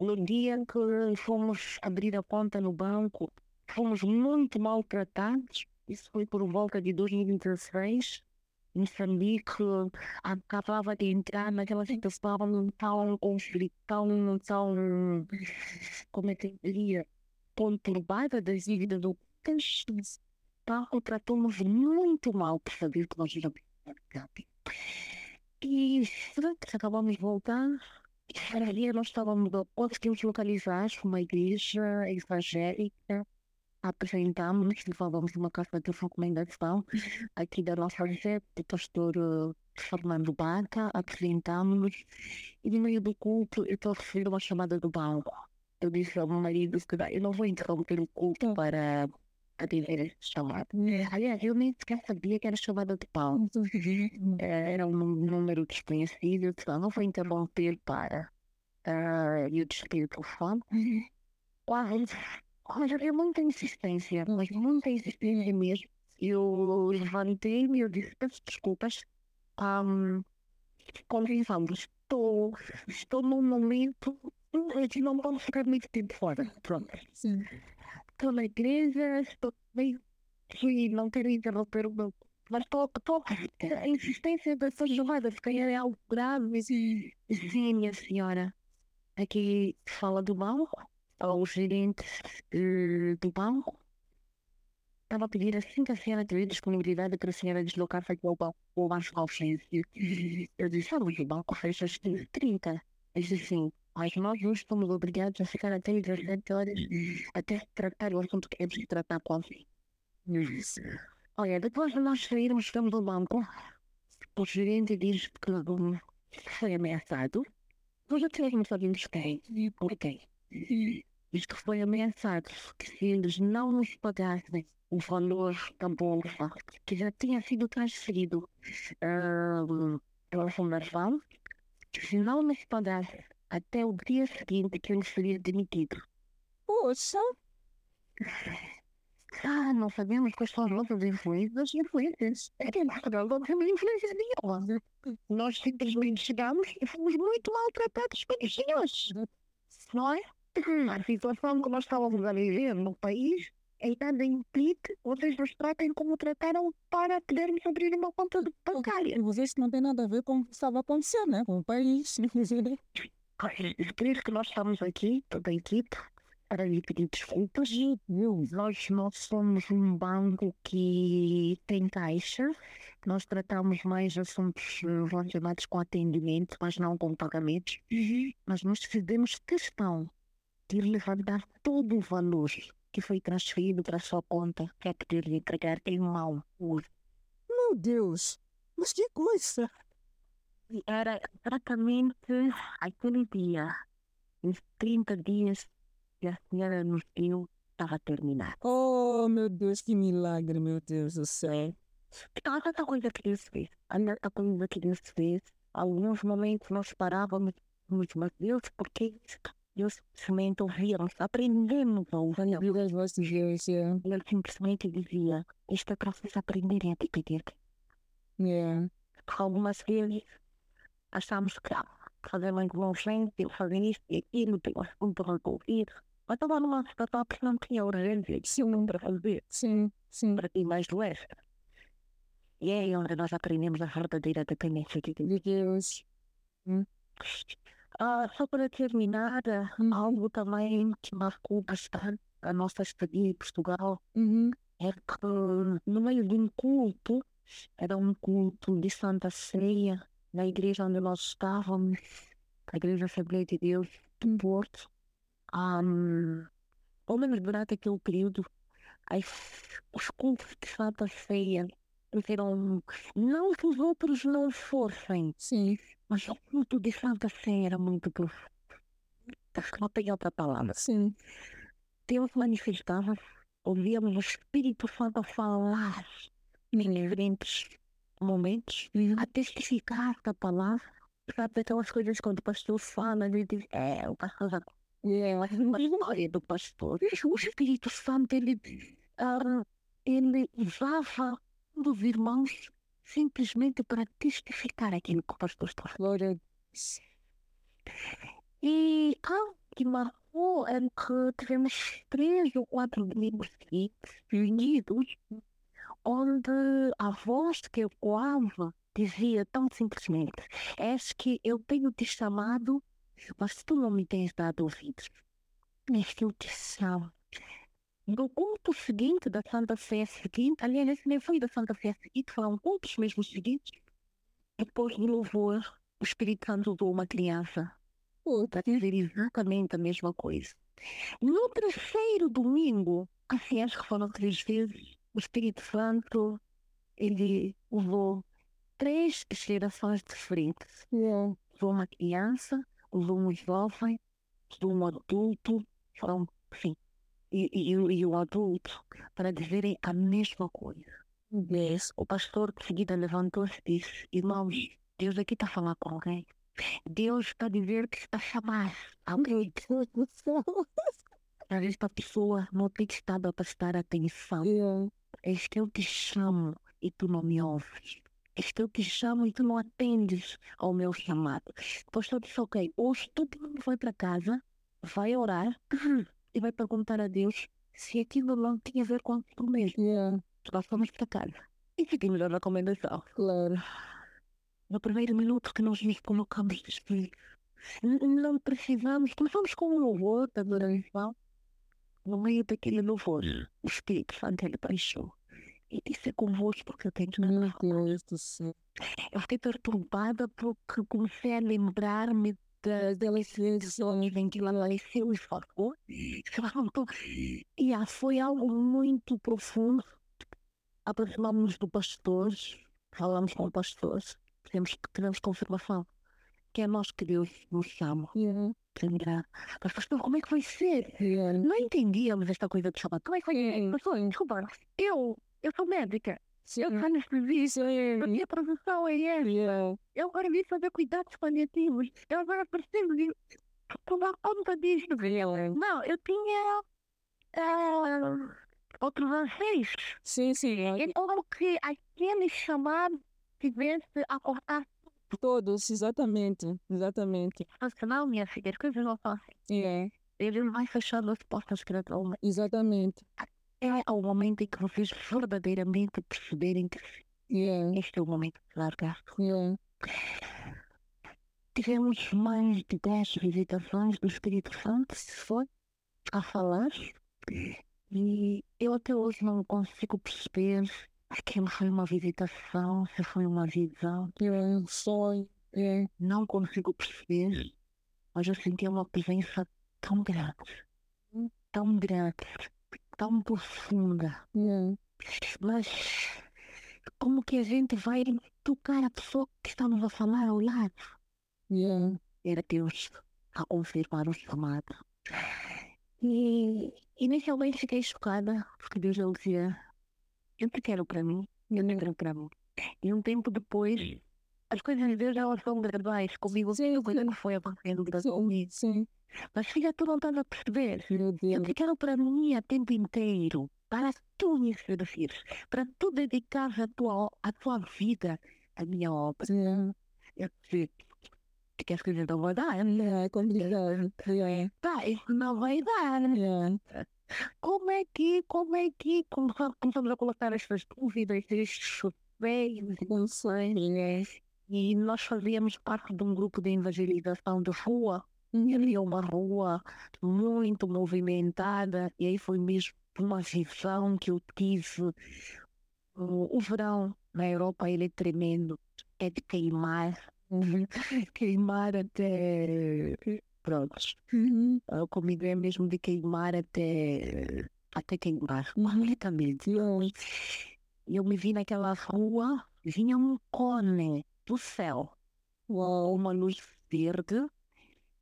No dia que fomos abrir a conta no banco, fomos muito maltratados isso foi por volta de 2016. Moçambique acabava de entrar naquela situação tão conflitão, tão, como é que diria, conturbada das dívidas do país. Então, tratou-nos muito mal por saber que nós éramos E acabamos de voltar. E nós estávamos, conseguimos localizar uma igreja evangélica apresentamos e falamos de uma carta de recomendação aqui da nossa rede, do pastor uh, Fernando Banca, apresentamos e no meio do culto eu estou a receber uma chamada do banco. Eu disse ao meu marido que eu não vou interromper o culto para atender esta chamada. Aliás, eu nem sequer sabia que era chamada de banco. Era um número desconhecido, então não vou interromper para uh, eu despedir o telefone. Quase Olha, é muita insistência, mas muita insistência mesmo. Eu levantei-me e eu disse, peço desculpas. Um, convençamos, estou, estou num momento que não vamos ficar muito tempo fora. Pronto. Estou na igreja, estou meio. Fui não quero interromper o meu. Mas estou, estou. A insistência dessa jogada, se calhar é algo grave. Sim, sim minha senhora. Aqui fala do mal ao gerente uh, do banco. Estava a pedir assim que a senhora teve disponibilidade para a senhora deslocar-se aqui ao banco, ao banco Alfêncio. Eu disse, ah, o banco fecha às 30. Eu disse assim, mas nós não estamos obrigados a ficar até 17 horas até tratar o assunto que temos que tratar com você. Olha, depois de nós sairmos, estamos no banco. O gerente diz que um, foi ameaçado. Nós já tivemos sabendo quem e por quem. Isto foi ameaçado que se eles não nos pagassem o valor da bolsa que já tinha sido transferido uh, pela Fundação, se não nos pagassem até o dia seguinte que ele seria demitido. Poxa! Ah, não sabemos quais são as nossas influências e influências. É que nós não temos influências nenhuma. Nós simplesmente chegamos e fomos muito maltratados pelos senhores. Não é? A situação que nós estávamos a viver no país é nada vocês nos tratem como trataram para podermos abrir uma conta bancária. E vocês não tem nada a ver com o que estava acontecendo, né? Com o país. Por isso que nós estamos aqui, toda a equipe, para lhe pedir desculpas. Nós não somos um banco que tem caixa. Nós tratamos mais assuntos relacionados com atendimento, mas não com pagamentos. Uhum. Mas nós fizemos questão de levantar todo o valor que foi transferido para a sua conta para poder lhe entregar em mão hoje. Meu Deus! Mas que coisa! Era exatamente aquele dia, os 30 dias que a senhora nos deu estava terminado. Oh, meu Deus, que milagre, meu Deus do céu. Então, tanta coisa que Deus fez. Tanta coisa que Deus fez. Alguns momentos nós parávamos, mas Deus, por que isso? Eu simplesmente ouvia, aprendemos a ouvir as vozes de Deus. Yeah. Ele simplesmente dizia: Isto é para vocês aprenderem a pedir. Yeah. Algumas vezes achamos que ah, fazer uma intervenção, fazer isto e aquilo, tem um assunto para ouvir. Mas estava numa situação que não tinha urgência, um para fazer. Sim, sim. Para ti mais leste. E é onde nós aprendemos a verdadeira dependência de Deus. Hum. Ah, só para terminar, hum. algo também que marcou bastante a nossa estadia em Portugal uhum. é que no meio de um culto, era um culto de Santa Ceia, na igreja onde nós estávamos, a Igreja Assembleia de Deus do Porto, um, ou menos durante aquele período, as, os cultos de Santa Ceia não que os outros não fossem, Sim. mas o culto de Santa Ceia era muito profundo. Não tem outra palavra. Sim. Deus manifestava, ouvíamos o Espírito Santo falar em diferentes momentos, a testificar da palavra. Sabe aquelas coisas quando o pastor fala, ele diz, é, o pastor é uma história do pastor. O Espírito Santo, ele, ah, ele usava dos irmãos simplesmente para testificar aquilo que o pastor está falando. E algo que marcou é que tivemos três ou quatro domingos seguidos, onde a voz que eu ecoava dizia tão simplesmente: És que eu tenho te chamado, mas tu não me tens dado ouvidos. És que eu te chamo. No culto seguinte da Santa Fé seguinte, aliás, nem foi da Santa Fé seguinte, foram cultos mesmo seguintes. Depois do louvor, o Espírito Santo usou uma criança para dizer exatamente a mesma coisa. No terceiro domingo, assim acho que foram três vezes, o Espírito Santo, ele usou três gerações diferentes. Yeah. Usou uma criança, usou um jovem, usou um adulto, foram, sim, e, e, e o adulto, para dizerem a mesma coisa. Yes. O pastor de seguida levantou-se e disse: Irmãos, Deus aqui está a falar com alguém. Deus está a dizer que está a chamar alguém. Às vezes a pessoa não tem estado a prestar atenção. Yeah. És que eu te chamo e tu não me ouves. Que eu te chamo e tu não atendes ao meu chamado. O pastor disse: Ok, hoje todo mundo vai para casa, vai orar e vai perguntar a Deus se aquilo não tinha a ver com aquilo mesmo. Yeah. Nós fomos para casa. E fiquei melhor recomendação. Claro. No primeiro minuto que nós nos colocamos n- não precisamos, começamos com um louvor da adoração. No meio daquele louvor, o Espírito Santo ele baixou. E disse é convosco porque eu tenho que Meu Deus do céu. Eu fiquei perturbada porque comecei a lembrar-me das eleições em que ela nasceu e falou. E ah, foi algo muito profundo. Aproximamos do pastor, falamos com o pastor, tivemos, tivemos confirmação que é nós que Deus nos chama. Lembrar. Mas pastor, como é que vai ser? Yeah. Não entendíamos esta coisa de chamar. Como é que vai ser? Sim. Pastor, desculpa, eu, eu sou médica. Eu Sim. tenho serviço, a minha profissão é essa. Eu agora vim fazer cuidados paliativos. Eu agora preciso de tomar conta disto. Não, eu tinha ah, outros anseios. Sim, sim. É como que aquele chamado tivesse a cortar. Todos, exatamente. Exatamente. Mas não, minha filha, as coisas não são assim. Yeah. Ele vai fechando as portas que não Exatamente. É o momento em que vocês verdadeiramente perceberem que Yeah. este é o momento de largar. Yeah. Tivemos mais de 10 visitações do Espírito Santo, se foi, a falar. E eu até hoje não consigo perceber aquilo foi uma visitação, se foi uma visão. Yeah. Um sonho. Yeah. Não consigo perceber, mas eu senti uma presença tão grande, tão grande, tão profunda. Yeah. Mas como que a gente vai tocar a pessoa que estamos a falar ao lado? Yeah. Era Deus a confirmar o chamado. E inicialmente fiquei chocada, porque Deus ele dizia: Eu te quero para mim, eu não quero para mim. E um tempo depois, as coisas de Deus elas são graduais. Comigo, Sim, coisa que foi acontecendo Sim. comigo. Sim. Mas filha, tu não estás a perceber. Te quero para mim a tempo inteiro, para tu me servir, para tu dedicares a tua, a tua vida à minha obra. Yeah. Eu disse, tu queres que eu não vai dar? Yeah. É complicado. Tá, isso não vai dar. Yeah. Como é que, como é que começamos, a colocar estas dúvidas, estes Com sangue. E nós fazíamos parte de um grupo de evangelização de rua. E havia uma rua muito movimentada, e aí foi mesmo uma visão que eu tive. O, verão na Europa ele é tremendo, é de queimar. Uhum. queimar até. Pronto. Uhum. Comigo é mesmo de queimar até. Até queimar. Completamente. E eu me vi naquela rua, vinha um cone do céu, uma luz verde,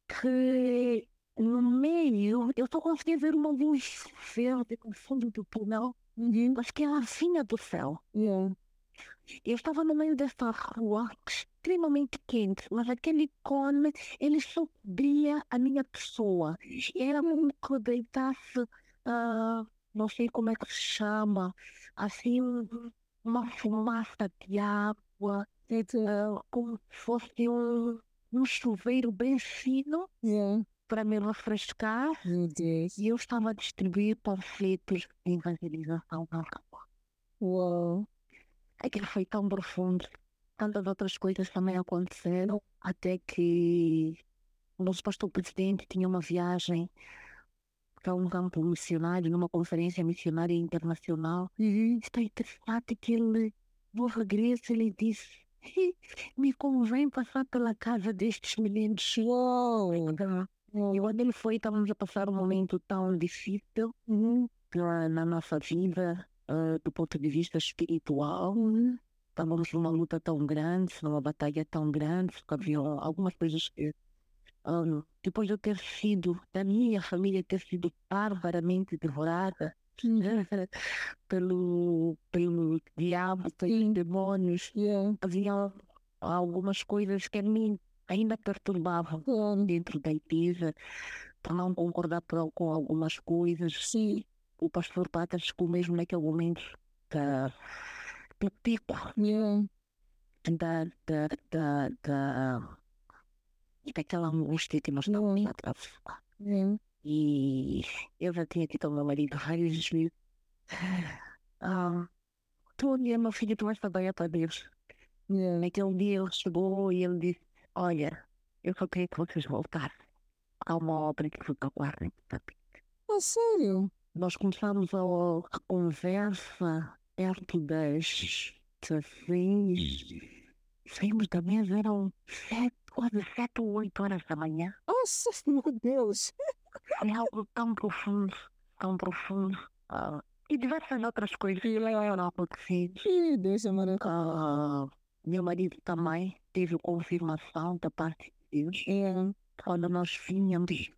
que no meio eu só conseguia ver uma luz verde no fundo do túnel, Uhum. mas que ela vinha do céu. Yeah. Eu estava no meio dessa rua extremamente quente, mas aquele cone, ele subia a minha pessoa. E era como que eu deitasse, ah, não sei como é que se chama, assim, um- uma fumaça de água, It's, uh, como se fosse um, um chuveiro bem fino yeah. para me refrescar. E eu estava a distribuir panfletos de evangelização na rua. Uau. Aquilo foi tão profundo. Tantas outras coisas também aconteceram, até que o nosso pastor presidente tinha uma viagem para um campo missionário, numa conferência missionária internacional. Uhum. Está interessante que ele, no regresso, ele disse: Me convém passar pela casa destes meninos. E quando ele foi, estávamos a passar um momento tão difícil Uhum. na, nossa vida, ah, do ponto de vista espiritual. Uhum. Estávamos numa luta tão grande, numa batalha tão grande, porque havia algumas coisas que, ah, depois de eu ter sido, da minha família ter sido barbaramente devorada. pelo, pelo diabo, pelos demônios, Yeah. havia algumas coisas que a mim ainda perturbavam Claro. dentro da igreja, para não concordar com algumas coisas. Sim. O pastor Pata chegou mesmo naquele momento da, do pico Yeah. da, da, da, da, daquela angústia que nós estávamos a atravessar. E eu já tinha ao meu marido várias vezes, ah, tu e meu filho, tu vais trabalhar para Deus. Naquele dia ele chegou e ele disse, olha, eu só queria que vocês voltassem. Há uma obra que fica guardem. Ah, sério? Nós começamos a, a conversa perto das 16. Saímos da mesa, eram sete, quase sete ou oito horas da manhã. Nossa, meu Deus. Foi algo tão profundo, tão profundo. Ah, e diversas outras coisas que foram acontecendo. Ih, Deus é maravilhoso. Ah, meu marido também teve confirmação da parte de Deus. Yeah. Quando nós vínhamos,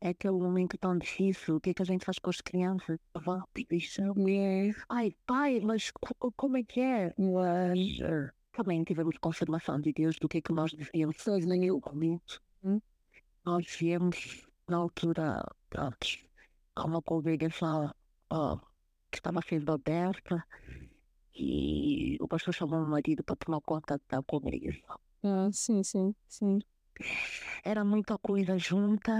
é aquele momento tão difícil, o que é que a gente faz com as crianças? Pedir Yeah. Ai, pai, mas co- como é que é? Mas, Também tivemos confirmação de Deus do que é que nós devíamos fazer naquele momento. Hum. Nós viemos na altura, com uma congregação ó, que estava sendo aberta e o pastor chamou o marido para tomar conta da congregação. ah, sim, sim, sim. Era muita coisa junta.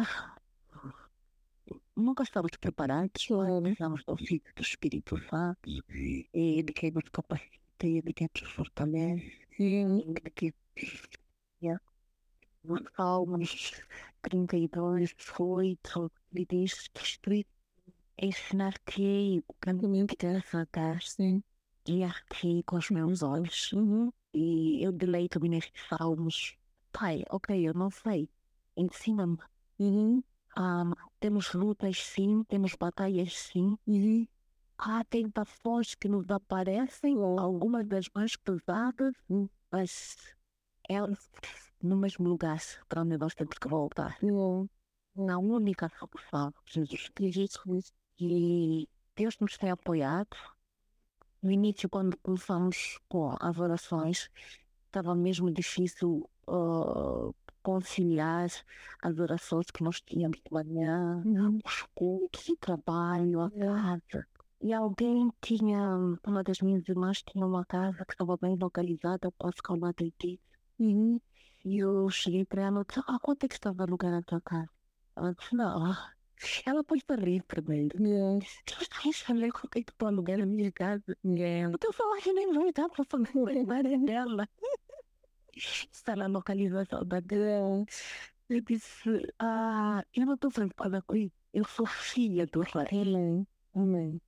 Nunca estávamos preparados, Claro. precisamos do Filho do Espírito Santo. E ele quem nos capacita, ele quem nos fortalece. Yeah. Ele que yeah. Salmos 32, 8, ele diz que Espírito ensinar-te-ei o caminho que deves andar, Sim. guiar-te com os meus olhos. Uhum. E eu deleito-me nestes salmos. Pai, ok, eu não sei. Ensina-me. Uhum. Ah, temos lutas sim, temos batalhas sim. Uhum. Há tentações que nos aparecem, algumas das mais pesadas, mas é no mesmo lugar para onde nós temos que voltar. Yeah. Na única solução, Jesus Cristo. E Deus nos tem apoiado. No início, quando começamos com as orações, estava mesmo difícil ah, conciliar as orações que nós tínhamos de manhã, Uhum. os cultos, o trabalho, a Yeah. casa. E alguém tinha, uma das minhas irmãs tinha uma casa que estava bem localizada, posso calmar de Uhum. E eu cheguei para ela e disse, ah, quanto é que estava alugando a tua casa? Ela disse, não. Ela pôs para rir primeiro. Yeah. Tu a saber quanto é que estou alugando a minha casa? Yeah. O teu salário nem vai dar para pagar o salário dela. Está na localização da dela. Eu disse, ah, eu não estou preocupada com isso. Eu sou filha do rei. Amém. Amém.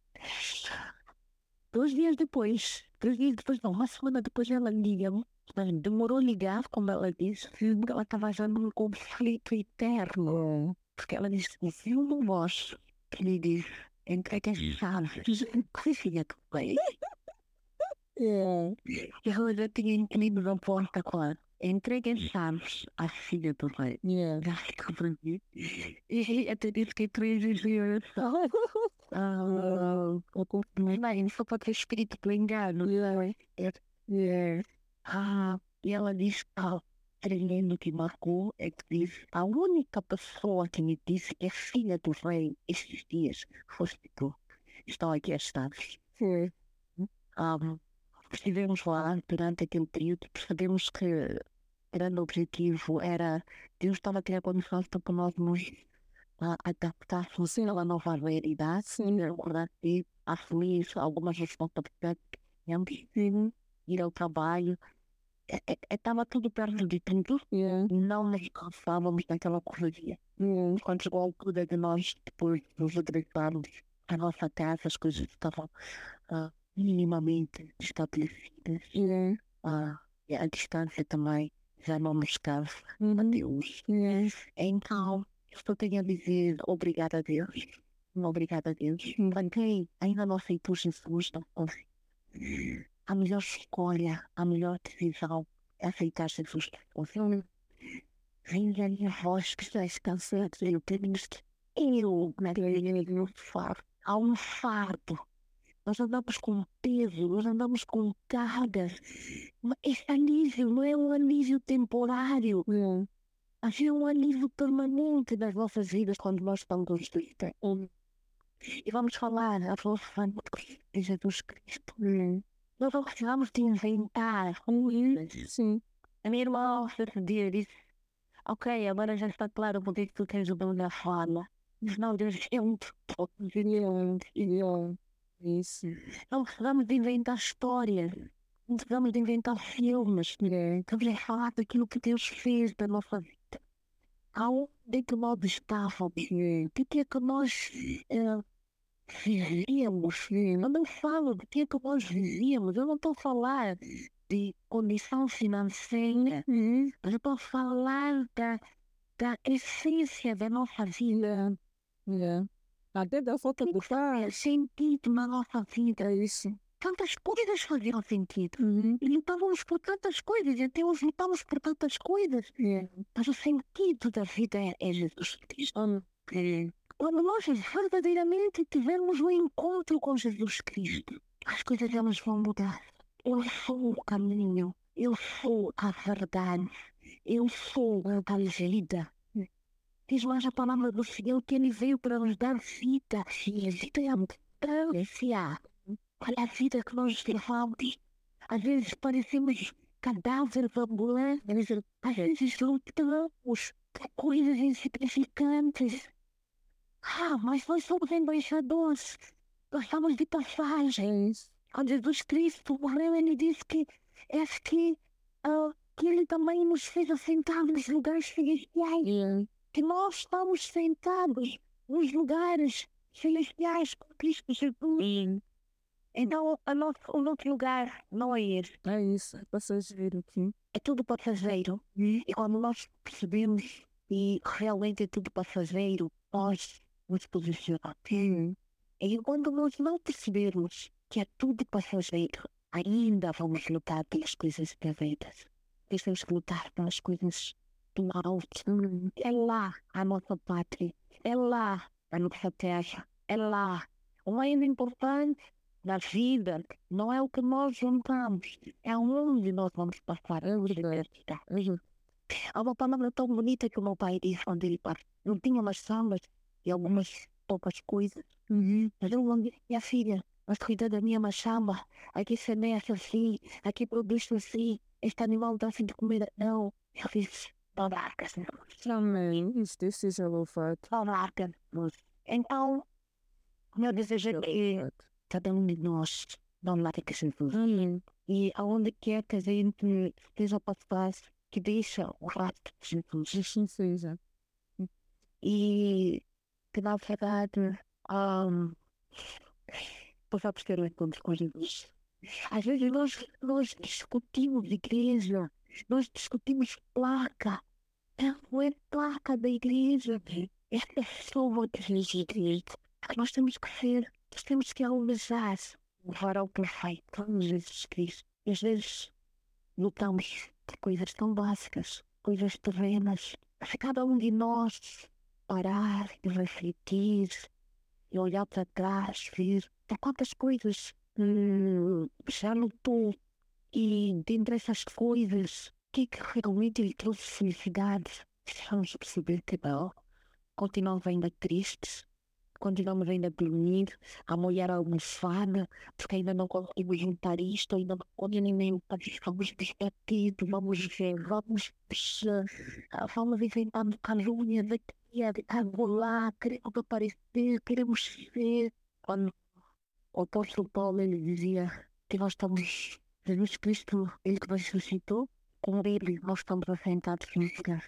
Dois dias depois, três dias depois, não, uma semana depois ela liga-me, mas demorou a ligar, como ela disse, porque ela estava já num conflito eterno. Porque ela disse, viu uma voz que lhe diz, entrega as chaves. Que filha que foi? É. E ela já tinha entrado na porta, claro. Entrega as chaves à filha do rei. Yeah. E até disse que três dias. Ah, Bem, só pode ter espírito do engano. Ah, e ela que ah, tremendo que marcou é que disse a única pessoa que me disse que é filha do rei estes dias foste tu. Estão aqui as chaves. Foi. Ah, estivemos lá durante aquele período, percebemos que o grande objetivo era Deus estava a criar condições para nós nos adaptássemos Sim. à nova realidade, Sim. recordar que assumir algumas responsabilidades que Uhum. ir ao trabalho, estava tudo perto de tudo, Yeah. não nos cansávamos daquela correria. Yeah. Quando chegou a altura de nós depois nos regressarmos à nossa casa, as coisas estavam ah, minimamente estabelecidas. Yeah. Ah, e a distância também já não nos cansa a Uhum. Deus. Yeah. Então, eu só tenho a dizer obrigada a Deus. Obrigada a Deus. Para ainda não aceitou Jesus, não. A melhor escolha, a melhor decisão é aceitar Jesus. Você Venha a minha voz que estás cansado. Eu tenho eu me fardo. Há um fardo. Nós andamos com peso, nós andamos com cargas. Mas esse alívio não é um alívio temporário. Yeah. Havia um alívio permanente nas nossas vidas quando nós estamos tristes. E vamos falar a voz de Jesus Cristo. Yeah. Nós não precisamos de inventar coisas. Sim. A minha irmã, certo dia, disse: Ok, agora já está claro porque que tu tens o dom da fala. Mas não, Deus é um. Yeah. Yeah. Isso. Não precisamos de inventar histórias. Não precisamos de inventar filmes. Yeah. Estamos a falar daquilo que Deus fez da nossa vida. É que nós estávamos? O que é que nós eh, vivíamos? Eu não falo do que é que nós vivíamos. Eu não estou a falar de condição financeira. Uhum. Mas eu estou a falar da, da essência da nossa vida. Yeah. Até da falta de paz. É sentido na nossa vida. É isso. Tantas coisas faziam sentido. Uhum. Lutávamos por tantas coisas. Até hoje lutamos por tantas coisas. Yeah. Mas o sentido da vida é, é Jesus Cristo. Um, Quando nós verdadeiramente tivermos um encontro com Jesus Cristo, as coisas elas vão mudar. Eu sou o caminho, eu sou a verdade, eu sou a vida. Diz mais a palavra do Senhor que Ele veio para nos dar vida. E a vida é abundância. Olha a vida que nós levamos. Às vezes parecemos cadáveres ambulantes. Às vezes lutamos por coisas insignificantes. Ah, mas nós somos embaixadores. Nós estamos de passagem. isso. Quando Jesus Cristo morreu, ele disse que é que, ah, que ele também nos fez assentar nos lugares celestiais. Que nós estamos sentados nos lugares celestiais com Cristo Jesus. Então, a nosso, o nosso lugar não é esse. É isso. É passageiro aqui. É tudo passageiro. E quando nós percebemos que realmente é tudo passageiro, nós nos posicionamos. Uhum. E quando nós não percebermos que é tudo passageiro, ainda vamos lutar pelas coisas verdadeiras. Temos que lutar pelas coisas do alto. É lá a nossa pátria. É lá a nossa terra. É lá. O mais importante na vida não é o que nós juntamos, é onde nós vamos passar. É verdade. Uhum. Há uma palavra tão bonita que o meu pai disse quando ele partiu. Não tinha umas sambas e algumas poucas coisas. Uhum. Mas eu disse, minha filha, mas cuida da minha machamba. Aqui se mexe assim, aqui produz assim. Este animal dá assim de comer. Não, eu fiz babarcas. Amém. Isso, Deus seja louvado. Babarcas. Então, o meu desejo é que cada um de nós não largue Jesus. Amém. E aonde quer que a gente esteja a passar, que deixa o rastro de Jesus. Assim seja. E que na verdade um, possamos ter um encontro com Jesus. Às vezes nós, nós discutimos igreja, nós discutimos placa. Não é placa da igreja, é pessoa da igreja. Nós temos que ser, nós temos que almejar o varal perfeito, Jesus Cristo. E às vezes lutamos por coisas tão básicas, coisas terrenas. Mas cada um de nós parar e refletir e olhar para trás, ver quantas coisas hum, já lutou e dentre essas coisas, o que, que realmente lhe trouxe felicidade? Vamos perceber que não. Continuamos ainda tristes, continuamos ainda dormir, a molhar a almofada, porque ainda não conseguimos juntar isto, ainda não conseguimos nem vamos desbatidos, vamos ver, vamos, vamos inventando calúnia daqui, lá, queremos aparecer, queremos ver. Quando o apóstolo Paulo ele dizia que nós estamos, Jesus Cristo, ele que nos ressuscitou, com ele nós estamos assentados no lugar.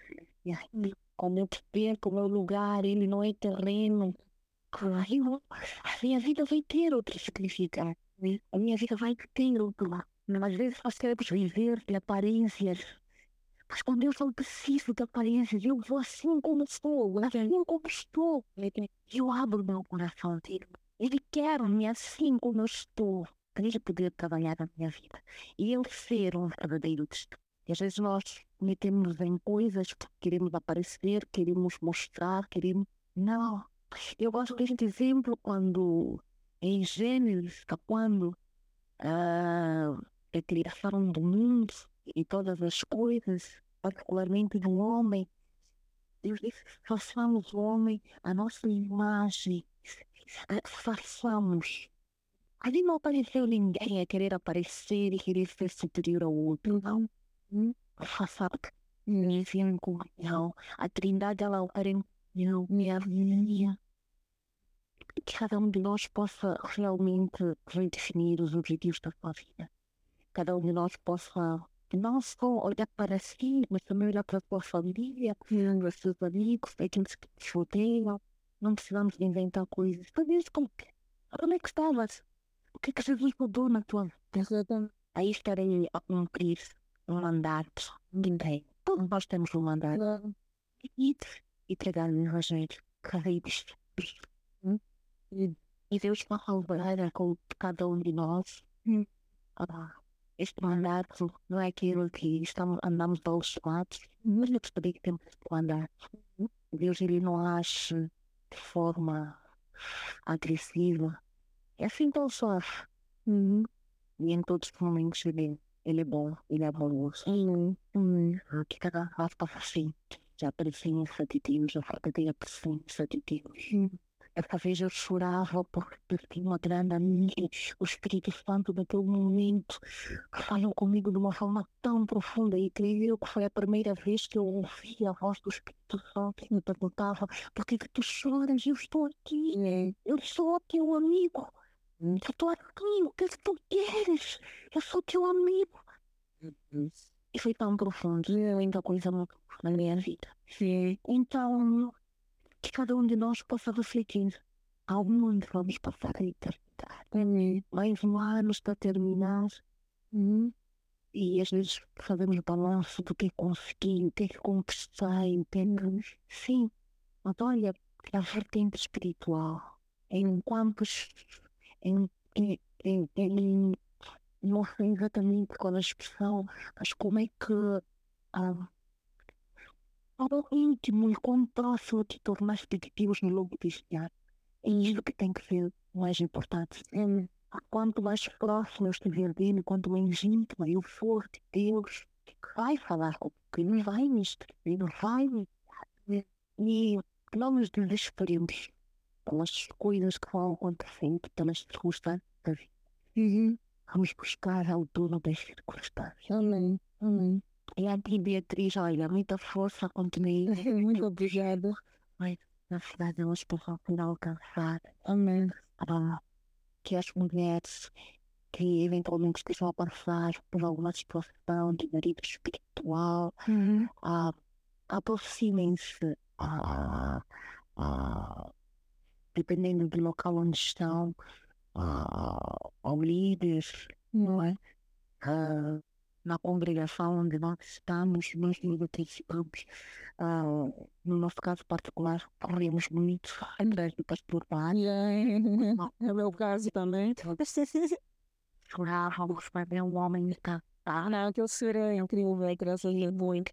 Com o meu poder, com o meu lugar, ele não é terreno, Claro, a minha vida vai ter outro significado. Né? A minha vida vai ter outro lado. Às vezes nós queremos viver de aparências. Mas quando eu não preciso de aparências, eu vou assim como estou, assim como estou. Eu abro meu coração dele. Ele quer-me assim como eu estou, para ele poder trabalhar na minha vida. E ele ser um verdadeiro testemunho. E às vezes nós metemos em coisas porque queremos aparecer, queremos mostrar, queremos. Não, eu gosto deste exemplo quando, em Gênesis, quando ah, a criação do mundo e todas as coisas, particularmente do homem, Deus disse: façamos o homem a nossa imagem, façamos. Ali não apareceu ninguém a querer aparecer e querer ser superior ao outro, não. Hum? Faça não. A Trindade, ela opera em eu me avilia que cada um de nós possa realmente redefinir os objetivos da sua vida. Cada um de nós possa não só olhar para si, mas também olhar para a sua família, para os seus amigos, para aqueles que te rodeiam. Não precisamos de inventar coisas. Talvez como que, onde é que estavas? O que é que Jesus mudou na tua vida? Aí estarei a cumprir um mandato de entrega. Todos nós temos um mandato. E entregar o Evangelho. Carreiros. E, e Deus colaborar com cada um de nós. Hum. Ah, este mandato não é aquilo que estamos, andamos lados, mas eu gostaria que temos que andar. Deus ele não age de forma agressiva. É assim tão suave. Uhum. E em todos os momentos ele, ele é bom, ele é amoroso. Uhum. Uhum. Que cada vez passa assim a presença de Deus, a verdadeira presença de Deus. Hum. Essa vez eu chorava porque perdi uma grande amiga. O Espírito Santo, naquele momento, falou comigo de uma forma tão profunda e incrível que foi a primeira vez que eu ouvi a voz do Espírito Santo que me perguntava: por que, que tu choras? Eu estou aqui. Eu sou teu amigo. Eu estou aqui. O que, é que tu queres? Eu sou teu amigo. Uhum. E foi tão profundo. É muita coisa na minha vida. Sim. Então, que cada um de nós possa refletir aonde vamos passar a eternidade. Uhum. Mais um ano está a terminar. Uhum. E às vezes fazemos balanço do que consegui, o que é conquistei, é que... Sim, mas olha, a vertente espiritual, enquanto em, em, em, em, não sei exatamente qual a expressão, mas como é que ah, ao íntimo e quão próximo te de Deus no longo deste ano. É isso que tem que ser o mais importante. É, quanto mais próximo eu estiver dele, quanto mais íntimo eu for de Deus, vai falar comigo, ele vai me vai me e não nos desesperemos com as coisas que vão acontecendo pelas circunstâncias da vida. Vamos buscar a altura das circunstâncias. Amém. Amém. E a ti, Beatriz, olha, muita força, continue. Muito obrigada. Mas, na verdade, nós possamos alcançar. Amém. Ah, que as mulheres que eventualmente estejam a passar por alguma situação de marido espiritual, uhum. ah, aproximem-se, ah, ah, dependendo do local onde estão, ah, ao líderes, não é? Ah, na congregação onde nós estamos, nós participamos, ah, no nosso caso particular, corremos muito atrás do pastor Pai. É o meu caso também. Chorávamos para ver um homem estar Ah, não, que eu serei incrível, graças a Deus. muito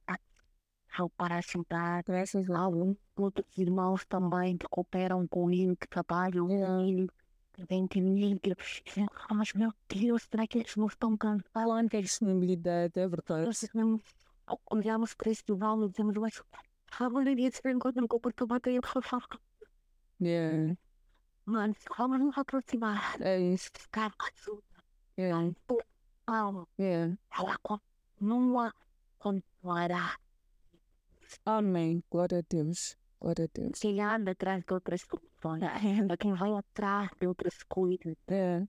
para sentar. Graças a um- outros irmãos também que cooperam com ele, que trabalham com ele, que vêm ter ele. Ah, mas meu Deus, será que eles não estão? Falando que a disponibilidade é verdade. Nós não- olhamos para este vale e dizemos, mas a maioria se encontra com o Portugal e Yeah. Mano, vamos nos aproximar. É isso. Cara, Yeah. não, Yeah. ela continua, continuará. Amém. Glória a Deus. Glória a Deus. Quem anda atrás de outras soluções, é quem vai atrás de outras coisas. É.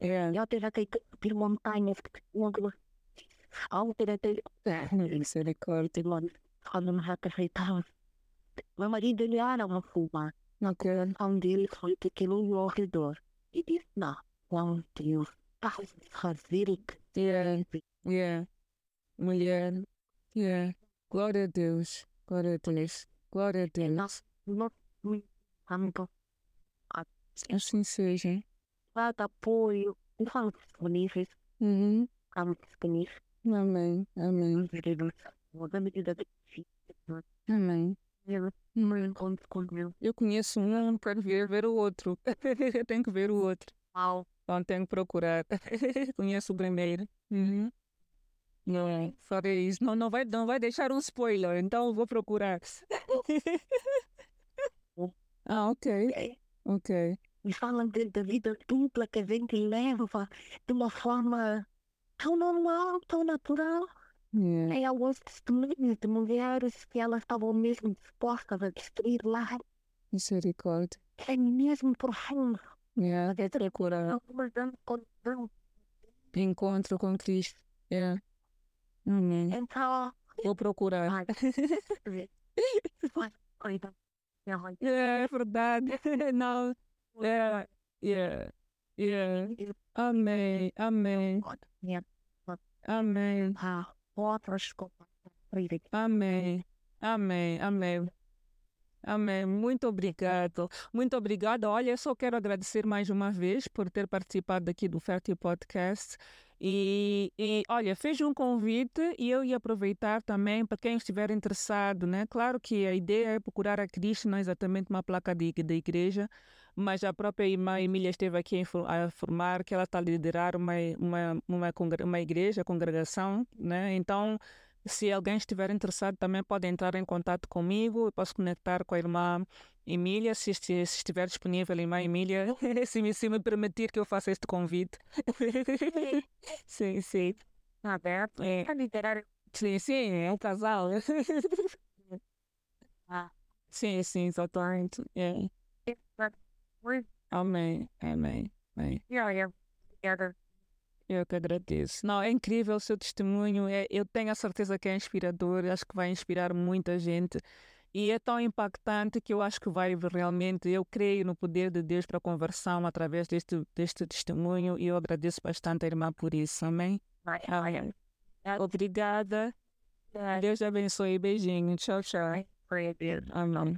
É. Eu até já caí por montanhas, onde ao ter até Misericórdia. quando nos acreditamos. Meu marido ele era uma fuma. Ok. Um dele foi que aquele olhou ao redor e disse, não, não, Deus, a fazer o que Yeah. Yeah. Mulher. Yeah. Glória a Deus. Glória a Deus. Glória a Deus. Assim seja. dar apoio, não estamos disponíveis, Uhum. estamos disponíveis. Amém. Amém. Na medida do possível, Amém. eu conheço um, não quero ver, ver o outro. Eu tenho que ver o outro. Mal, Então tenho que procurar. conheço o primeiro. Uhum. Não, farei isso. Não, não, vai, não vai deixar um spoiler, então vou procurar. Ah, ok. Ok. me falam de, da vida dupla que a gente leva de uma forma tão normal, tão natural. Yeah. É alguns testemunhos de mulheres que elas estavam mesmo dispostas a destruir lá. Misericórdia. É mesmo profundo. Yeah. Algumas dando condição. Encontro com Cristo. Yeah. Amém. Então, Vou procurar. É verdade. Não. É. Yeah. Yeah. Amém. Amém. Amém. coisas. Amém. Amém. Amém. Amém. Muito obrigado. Muito obrigado. Olha, eu só quero agradecer mais uma vez por ter participado aqui do Fértil Podcast. E, e, olha, fez um convite e eu ia aproveitar também para quem estiver interessado, né? Claro que a ideia é procurar a Cristo, não é exatamente uma placa de, da igreja, mas a própria irmã Emília esteve aqui a infor- a informar que ela está a liderar uma, uma, uma, uma igreja, congregação, né? Então, se alguém estiver interessado, também pode entrar em contato comigo. Eu posso conectar com a irmã Emília, se, se estiver disponível, irmã Emília, se me, se me permitir que eu faça este convite. sim, sim. Aberto. É, sim, sim, é um casal. Ah. sim, sim, exatamente. É. Amém, amém, amém. Eu que agradeço. Não, é incrível o seu testemunho. É, eu tenho a certeza que é inspirador. Acho que vai inspirar muita gente. E é tão impactante que eu acho que vai realmente. Eu creio no poder de Deus para a conversão através deste, deste testemunho. E eu agradeço bastante a irmã por isso. Amém? Amém. Obrigada. Deus abençoe. Beijinho. Tchau, tchau. Amém.